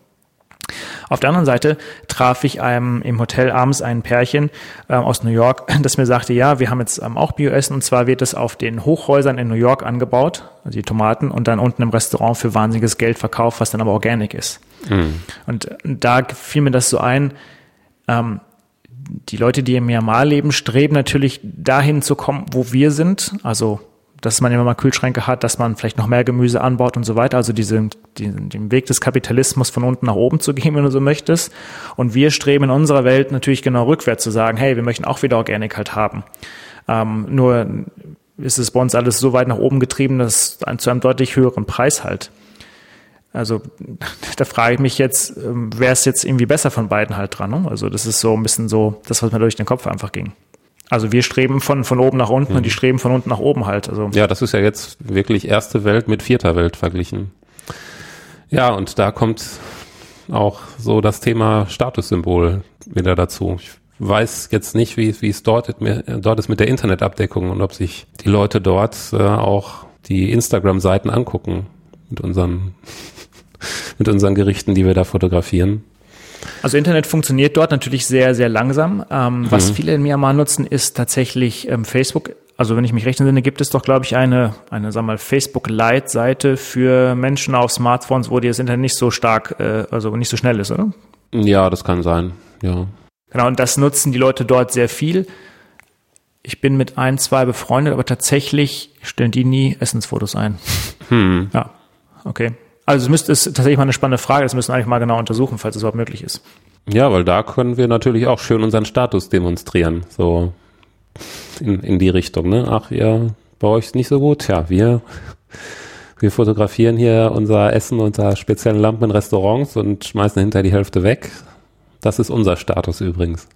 Auf der anderen Seite traf ich ähm, im Hotel abends ein Pärchen äh, aus New York, das mir sagte, ja, wir haben jetzt ähm, auch Bioessen und zwar wird es auf den Hochhäusern in New York angebaut, also die Tomaten, und dann unten im Restaurant für wahnsinniges Geld verkauft, was dann aber organic ist. Mhm. Und da fiel mir das so ein, ähm, die Leute, die im Myanmar leben, streben natürlich dahin zu kommen, wo wir sind, also dass man immer mal Kühlschränke hat, dass man vielleicht noch mehr Gemüse anbaut und so weiter. Also diese, diesen, den Weg des Kapitalismus von unten nach oben zu gehen, wenn du so möchtest. Und wir streben in unserer Welt natürlich genau rückwärts zu sagen, hey, wir möchten auch wieder Organic halt haben. Ähm, nur ist es bei uns alles so weit nach oben getrieben, dass zu einem deutlich höheren Preis halt. Also da frage ich mich jetzt, ähm, wer ist jetzt irgendwie besser von beiden halt dran? Ne? Also das ist so ein bisschen so das, was mir durch den Kopf einfach ging. Also wir streben von, von oben nach unten mhm. und die streben von unten nach oben halt. Also ja, das ist ja jetzt wirklich erste Welt mit vierter Welt verglichen. Ja, und da kommt auch so das Thema Statussymbol wieder dazu. Ich weiß jetzt nicht, wie, wie es dort, dort ist mit der Internetabdeckung und ob sich die Leute dort äh, auch die Instagram-Seiten angucken mit unseren, mit unseren Gerichten, die wir da fotografieren. Also Internet funktioniert dort natürlich sehr, sehr langsam. Ähm, mhm. Was viele in Myanmar nutzen, ist tatsächlich ähm, Facebook. Also wenn ich mich recht entsinne, gibt es doch, glaube ich, eine, eine sag mal, Facebook-Lite-Seite für Menschen auf Smartphones, wo das Internet nicht so stark, äh, also nicht so schnell ist, oder? Ja, das kann sein, ja. Genau, und das nutzen die Leute dort sehr viel. Ich bin mit ein, zwei befreundet, aber tatsächlich stellen die nie Essensfotos ein. Hm. Ja, okay. Also es müsste es tatsächlich mal eine spannende Frage, das müssen wir eigentlich mal genau untersuchen, falls es überhaupt möglich ist. Ja, weil da können wir natürlich auch schön unseren Status demonstrieren, so in, in die Richtung, ne? Ach, ja, bei euch ist nicht so gut. Ja, wir, wir fotografieren hier unser Essen unter speziellen Lampen in Restaurants und schmeißen hinter die Hälfte weg. Das ist unser Status übrigens.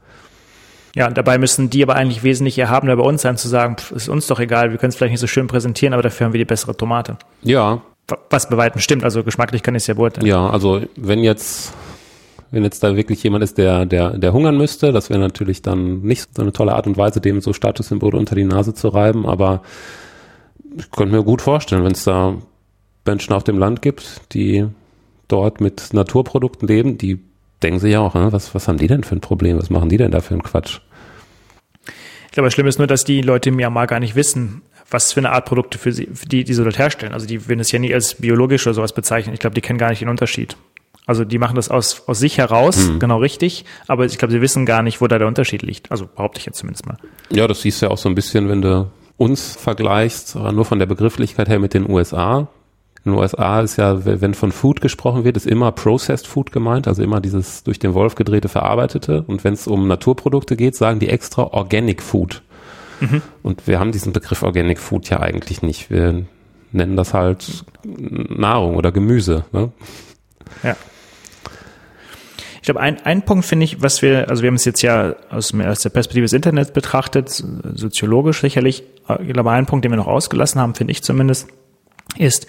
Ja, und dabei müssen die aber eigentlich wesentlich erhabener bei uns sein, zu sagen, pff, ist uns doch egal, wir können es vielleicht nicht so schön präsentieren, aber dafür haben wir die bessere Tomate. Ja, was bei weitem stimmt, also geschmacklich kann ich es ja beurteilen. Ja, also wenn jetzt, wenn jetzt da wirklich jemand ist, der, der, der hungern müsste, das wäre natürlich dann nicht so eine tolle Art und Weise, dem so Statussymbole unter die Nase zu reiben, aber ich könnte mir gut vorstellen, wenn es da Menschen auf dem Land gibt, die dort mit Naturprodukten leben, die denken sich ja auch, ne, was, was haben die denn für ein Problem? Was machen die denn da für einen Quatsch? Ich glaube, das Schlimme ist nur, dass die Leute im Myanmar gar nicht wissen, was für eine Art Produkte für sie, die, die sie dort herstellen. Also die würden es ja nie als biologisch oder sowas bezeichnen. Ich glaube, die kennen gar nicht den Unterschied. Also die machen das aus, aus sich heraus, mhm. genau richtig, aber ich glaube, sie wissen gar nicht, wo da der Unterschied liegt. Also behaupte ich jetzt zumindest mal. Ja, das siehst du ja auch so ein bisschen, wenn du uns vergleichst, nur von der Begrifflichkeit her mit den USA. In den USA ist ja, wenn von Food gesprochen wird, ist immer Processed Food gemeint, also immer dieses durch den Wolf gedrehte Verarbeitete. Und wenn es um Naturprodukte geht, sagen die extra Organic Food. Und wir haben diesen Begriff Organic Food ja eigentlich nicht. Wir nennen das halt Nahrung oder Gemüse. Ne? Ja. Ich glaube, ein, ein Punkt finde ich, was wir, also wir haben es jetzt ja aus, aus der Perspektive des Internets betrachtet, soziologisch sicherlich, ich glaube, ein Punkt, den wir noch ausgelassen haben, finde ich zumindest, ist,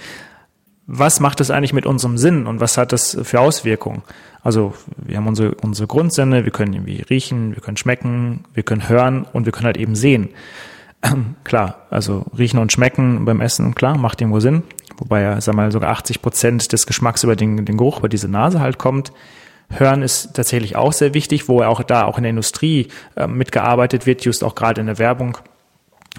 was macht das eigentlich mit unserem Sinn und was hat das für Auswirkungen? Also wir haben unsere, unsere Grundsinne, wir können irgendwie riechen, wir können schmecken, wir können hören und wir können halt eben sehen. klar, also riechen und schmecken beim Essen, klar, macht irgendwo Sinn. Wobei ja, sag mal, sogar 80 Prozent des Geschmacks über den, den Geruch, über diese Nase halt kommt. Hören ist tatsächlich auch sehr wichtig, wo auch da auch in der Industrie äh, mitgearbeitet wird, just auch gerade in der Werbung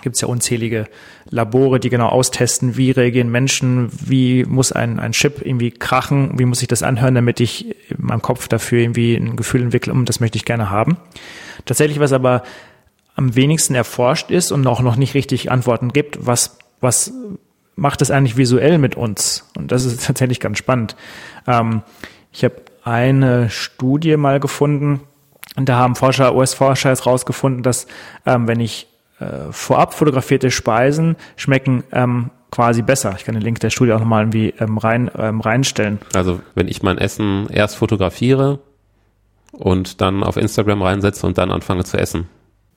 gibt es ja unzählige Labore, die genau austesten, wie reagieren Menschen, wie muss ein, ein Chip irgendwie krachen, wie muss ich das anhören, damit ich in meinem Kopf dafür irgendwie ein Gefühl entwickle, und das möchte ich gerne haben. Tatsächlich, was aber am wenigsten erforscht ist und auch noch nicht richtig Antworten gibt, was, was macht das eigentlich visuell mit uns? Und das ist tatsächlich ganz spannend. Ähm, ich habe eine Studie mal gefunden, und da haben Forscher, US-Forscher jetzt rausgefunden, dass ähm, wenn ich äh, vorab fotografierte Speisen schmecken ähm, quasi besser. Ich kann den Link der Studie auch nochmal irgendwie ähm, rein, ähm, reinstellen. Also wenn ich mein Essen erst fotografiere und dann auf Instagram reinsetze und dann anfange zu essen.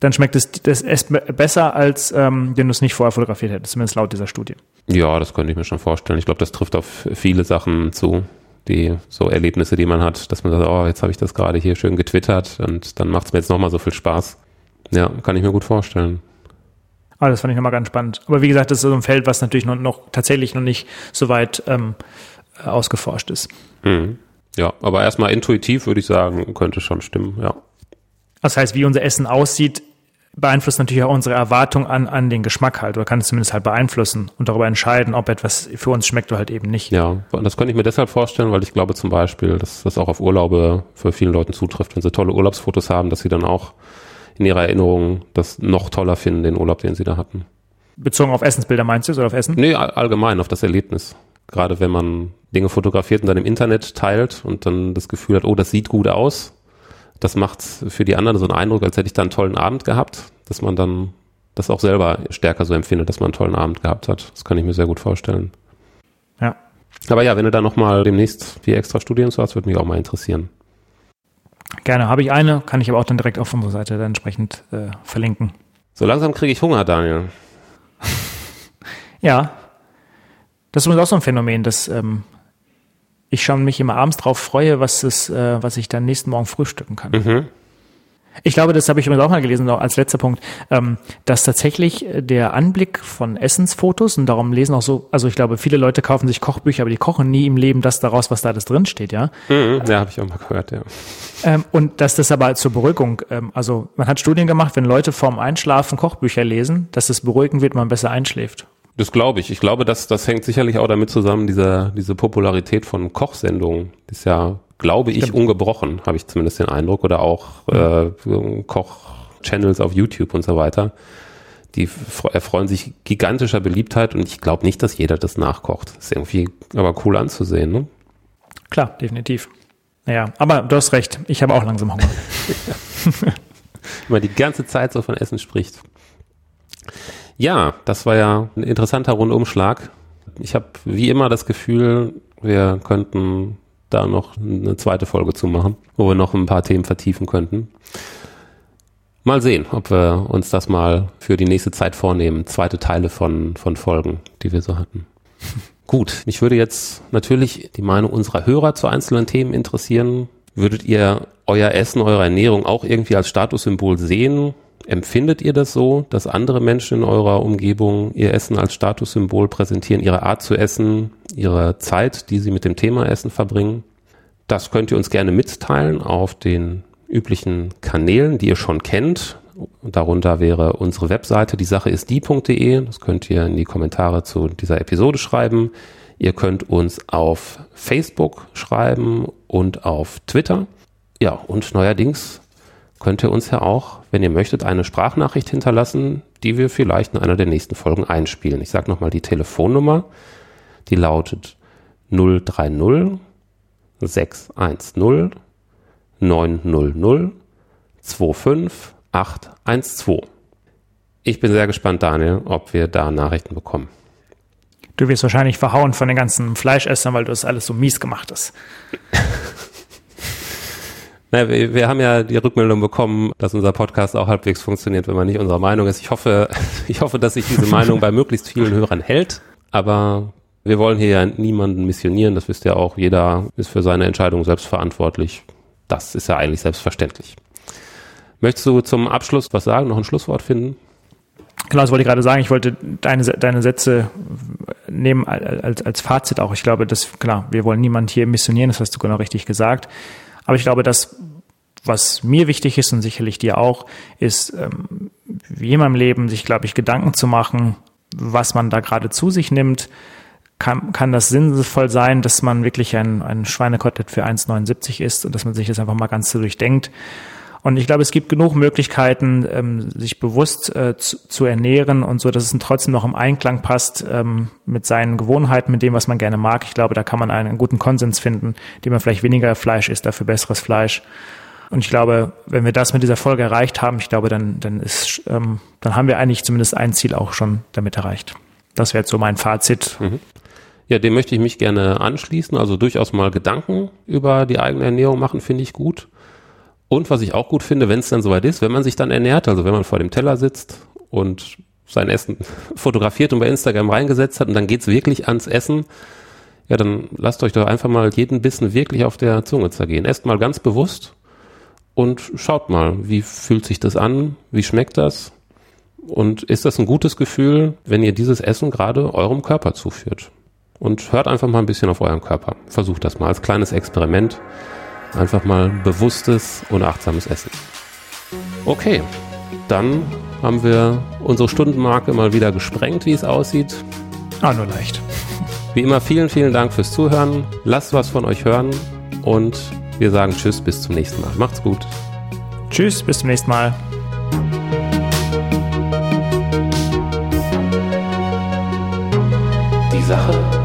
Dann schmeckt es das Essen besser, als ähm, wenn du es nicht vorher fotografiert hättest, zumindest laut dieser Studie. Ja, das könnte ich mir schon vorstellen. Ich glaube, das trifft auf viele Sachen zu die so Erlebnisse, die man hat, dass man sagt, oh, jetzt habe ich das gerade hier schön getwittert und dann macht es mir jetzt nochmal so viel Spaß. Ja, kann ich mir gut vorstellen. Aber das fand ich nochmal ganz spannend. Aber wie gesagt, das ist so ein Feld, was natürlich noch, noch tatsächlich noch nicht so weit ähm, ausgeforscht ist. Mhm. Ja, aber erstmal intuitiv würde ich sagen, könnte schon stimmen, ja. Das heißt, wie unser Essen aussieht, beeinflusst natürlich auch unsere Erwartung an, an den Geschmack halt oder kann es zumindest halt beeinflussen und darüber entscheiden, ob etwas für uns schmeckt oder halt eben nicht. Ja, und das könnte ich mir deshalb vorstellen, weil ich glaube zum Beispiel, dass das auch auf Urlaube für vielen Leuten zutrifft, wenn sie tolle Urlaubsfotos haben, dass sie dann auch in ihrer Erinnerung das noch toller finden, den Urlaub, den sie da hatten. Bezogen auf Essensbilder meinst du oder auf Essen? Nee, allgemein auf das Erlebnis. Gerade wenn man Dinge fotografiert und dann im Internet teilt und dann das Gefühl hat, oh, das sieht gut aus. Das macht für die anderen so einen Eindruck, als hätte ich da einen tollen Abend gehabt, dass man dann das auch selber stärker so empfindet, dass man einen tollen Abend gehabt hat. Das kann ich mir sehr gut vorstellen. Ja. Aber ja, wenn du da nochmal demnächst die extra Studien zu hast, würde mich auch mal interessieren. Gerne, habe ich eine, kann ich aber auch dann direkt auf unserer Seite dann entsprechend äh, verlinken. So langsam kriege ich Hunger, Daniel. ja, das ist auch so ein Phänomen, dass ähm, ich schon mich immer abends drauf freue, was, es, äh, was ich dann nächsten Morgen frühstücken kann. Mhm. Ich glaube, das habe ich übrigens auch mal gelesen, als letzter Punkt, ähm, dass tatsächlich der Anblick von Essensfotos und darum lesen auch so, also ich glaube, viele Leute kaufen sich Kochbücher, aber die kochen nie im Leben das daraus, was da alles drin steht, ja. Mhm, ja, habe ich auch mal gehört, ja. Ähm, und dass das aber zur Beruhigung, ähm, also man hat Studien gemacht, wenn Leute vorm Einschlafen Kochbücher lesen, dass es beruhigend wird, man besser einschläft. Das glaube ich. Ich glaube, dass das hängt sicherlich auch damit zusammen, diese, diese Popularität von Kochsendungen. ist ja glaube ich, Stimmt. ungebrochen, habe ich zumindest den Eindruck. Oder auch äh, Koch-Channels auf YouTube und so weiter. Die erfreuen sich gigantischer Beliebtheit und ich glaube nicht, dass jeder das nachkocht. Ist irgendwie aber cool anzusehen, ne? Klar, definitiv. Naja, aber du hast recht, ich habe auch langsam Hunger. Wenn man die ganze Zeit so von Essen spricht. Ja, das war ja ein interessanter Rundumschlag. Ich habe wie immer das Gefühl, wir könnten da noch eine zweite Folge zu machen, wo wir noch ein paar Themen vertiefen könnten. Mal sehen, ob wir uns das mal für die nächste Zeit vornehmen. Zweite Teile von, von Folgen, die wir so hatten. Gut, mich würde jetzt natürlich die Meinung unserer Hörer zu einzelnen Themen interessieren. Würdet ihr euer Essen, eure Ernährung auch irgendwie als Statussymbol sehen? Empfindet ihr das so, dass andere Menschen in eurer Umgebung ihr Essen als Statussymbol präsentieren, ihre Art zu essen, ihre Zeit, die sie mit dem Thema Essen verbringen? Das könnt ihr uns gerne mitteilen auf den üblichen Kanälen, die ihr schon kennt. Darunter wäre unsere Webseite, die Sache ist die.de. Das könnt ihr in die Kommentare zu dieser Episode schreiben. Ihr könnt uns auf Facebook schreiben und auf Twitter. Ja, und neuerdings könnt ihr uns ja auch, wenn ihr möchtet, eine Sprachnachricht hinterlassen, die wir vielleicht in einer der nächsten Folgen einspielen. Ich sage nochmal die Telefonnummer, die lautet 030 610 900 25812. Ich bin sehr gespannt, Daniel, ob wir da Nachrichten bekommen. Du wirst wahrscheinlich verhauen von den ganzen Fleischessern, weil du das alles so mies gemacht hast. Naja, wir, wir haben ja die Rückmeldung bekommen, dass unser Podcast auch halbwegs funktioniert, wenn man nicht unserer Meinung ist. Ich hoffe, ich hoffe, dass sich diese Meinung bei möglichst vielen Hörern hält. Aber wir wollen hier ja niemanden missionieren. Das wisst ihr auch. Jeder ist für seine Entscheidung selbst verantwortlich. Das ist ja eigentlich selbstverständlich. Möchtest du zum Abschluss was sagen, noch ein Schlusswort finden? Genau, das wollte ich gerade sagen. Ich wollte deine, deine Sätze nehmen als, als Fazit auch. Ich glaube, dass, klar, wir wollen niemanden hier missionieren, das hast du genau richtig gesagt. Aber ich glaube, das, was mir wichtig ist und sicherlich dir auch, ist, ähm, wie in meinem Leben, sich, glaube ich, Gedanken zu machen, was man da gerade zu sich nimmt. Kann, kann das sinnvoll sein, dass man wirklich ein, ein Schweinekotelett für 1,79 isst und dass man sich das einfach mal ganz so durchdenkt? Und ich glaube, es gibt genug Möglichkeiten, ähm, sich bewusst äh, zu, zu, ernähren und so, dass es trotzdem noch im Einklang passt ähm, mit seinen Gewohnheiten, mit dem, was man gerne mag. Ich glaube, da kann man einen, einen guten Konsens finden, dem man vielleicht weniger Fleisch isst, dafür besseres Fleisch. Und ich glaube, wenn wir das mit dieser Folge erreicht haben, ich glaube, dann, dann ist, ähm, dann haben wir eigentlich zumindest ein Ziel auch schon damit erreicht. Das wäre jetzt so mein Fazit. Mhm. Ja, dem möchte ich mich gerne anschließen. Also durchaus mal Gedanken über die eigene Ernährung machen, finde ich gut. Und was ich auch gut finde, wenn es dann soweit ist, wenn man sich dann ernährt, also wenn man vor dem Teller sitzt und sein Essen fotografiert und bei Instagram reingesetzt hat und dann geht's wirklich ans Essen, ja, dann lasst euch doch einfach mal jeden Bissen wirklich auf der Zunge zergehen. Esst mal ganz bewusst und schaut mal, wie fühlt sich das an, wie schmeckt das und ist das ein gutes Gefühl, wenn ihr dieses Essen gerade eurem Körper zuführt. Und hört einfach mal ein bisschen auf euren Körper. Versucht das mal als kleines Experiment. Einfach mal bewusstes und achtsames Essen. Okay, dann haben wir unsere Stundenmarke mal wieder gesprengt, wie es aussieht. Ah, nur leicht. Wie immer, vielen, vielen Dank fürs Zuhören. Lasst was von euch hören und wir sagen Tschüss, bis zum nächsten Mal. Macht's gut. Tschüss, bis zum nächsten Mal. Die Sache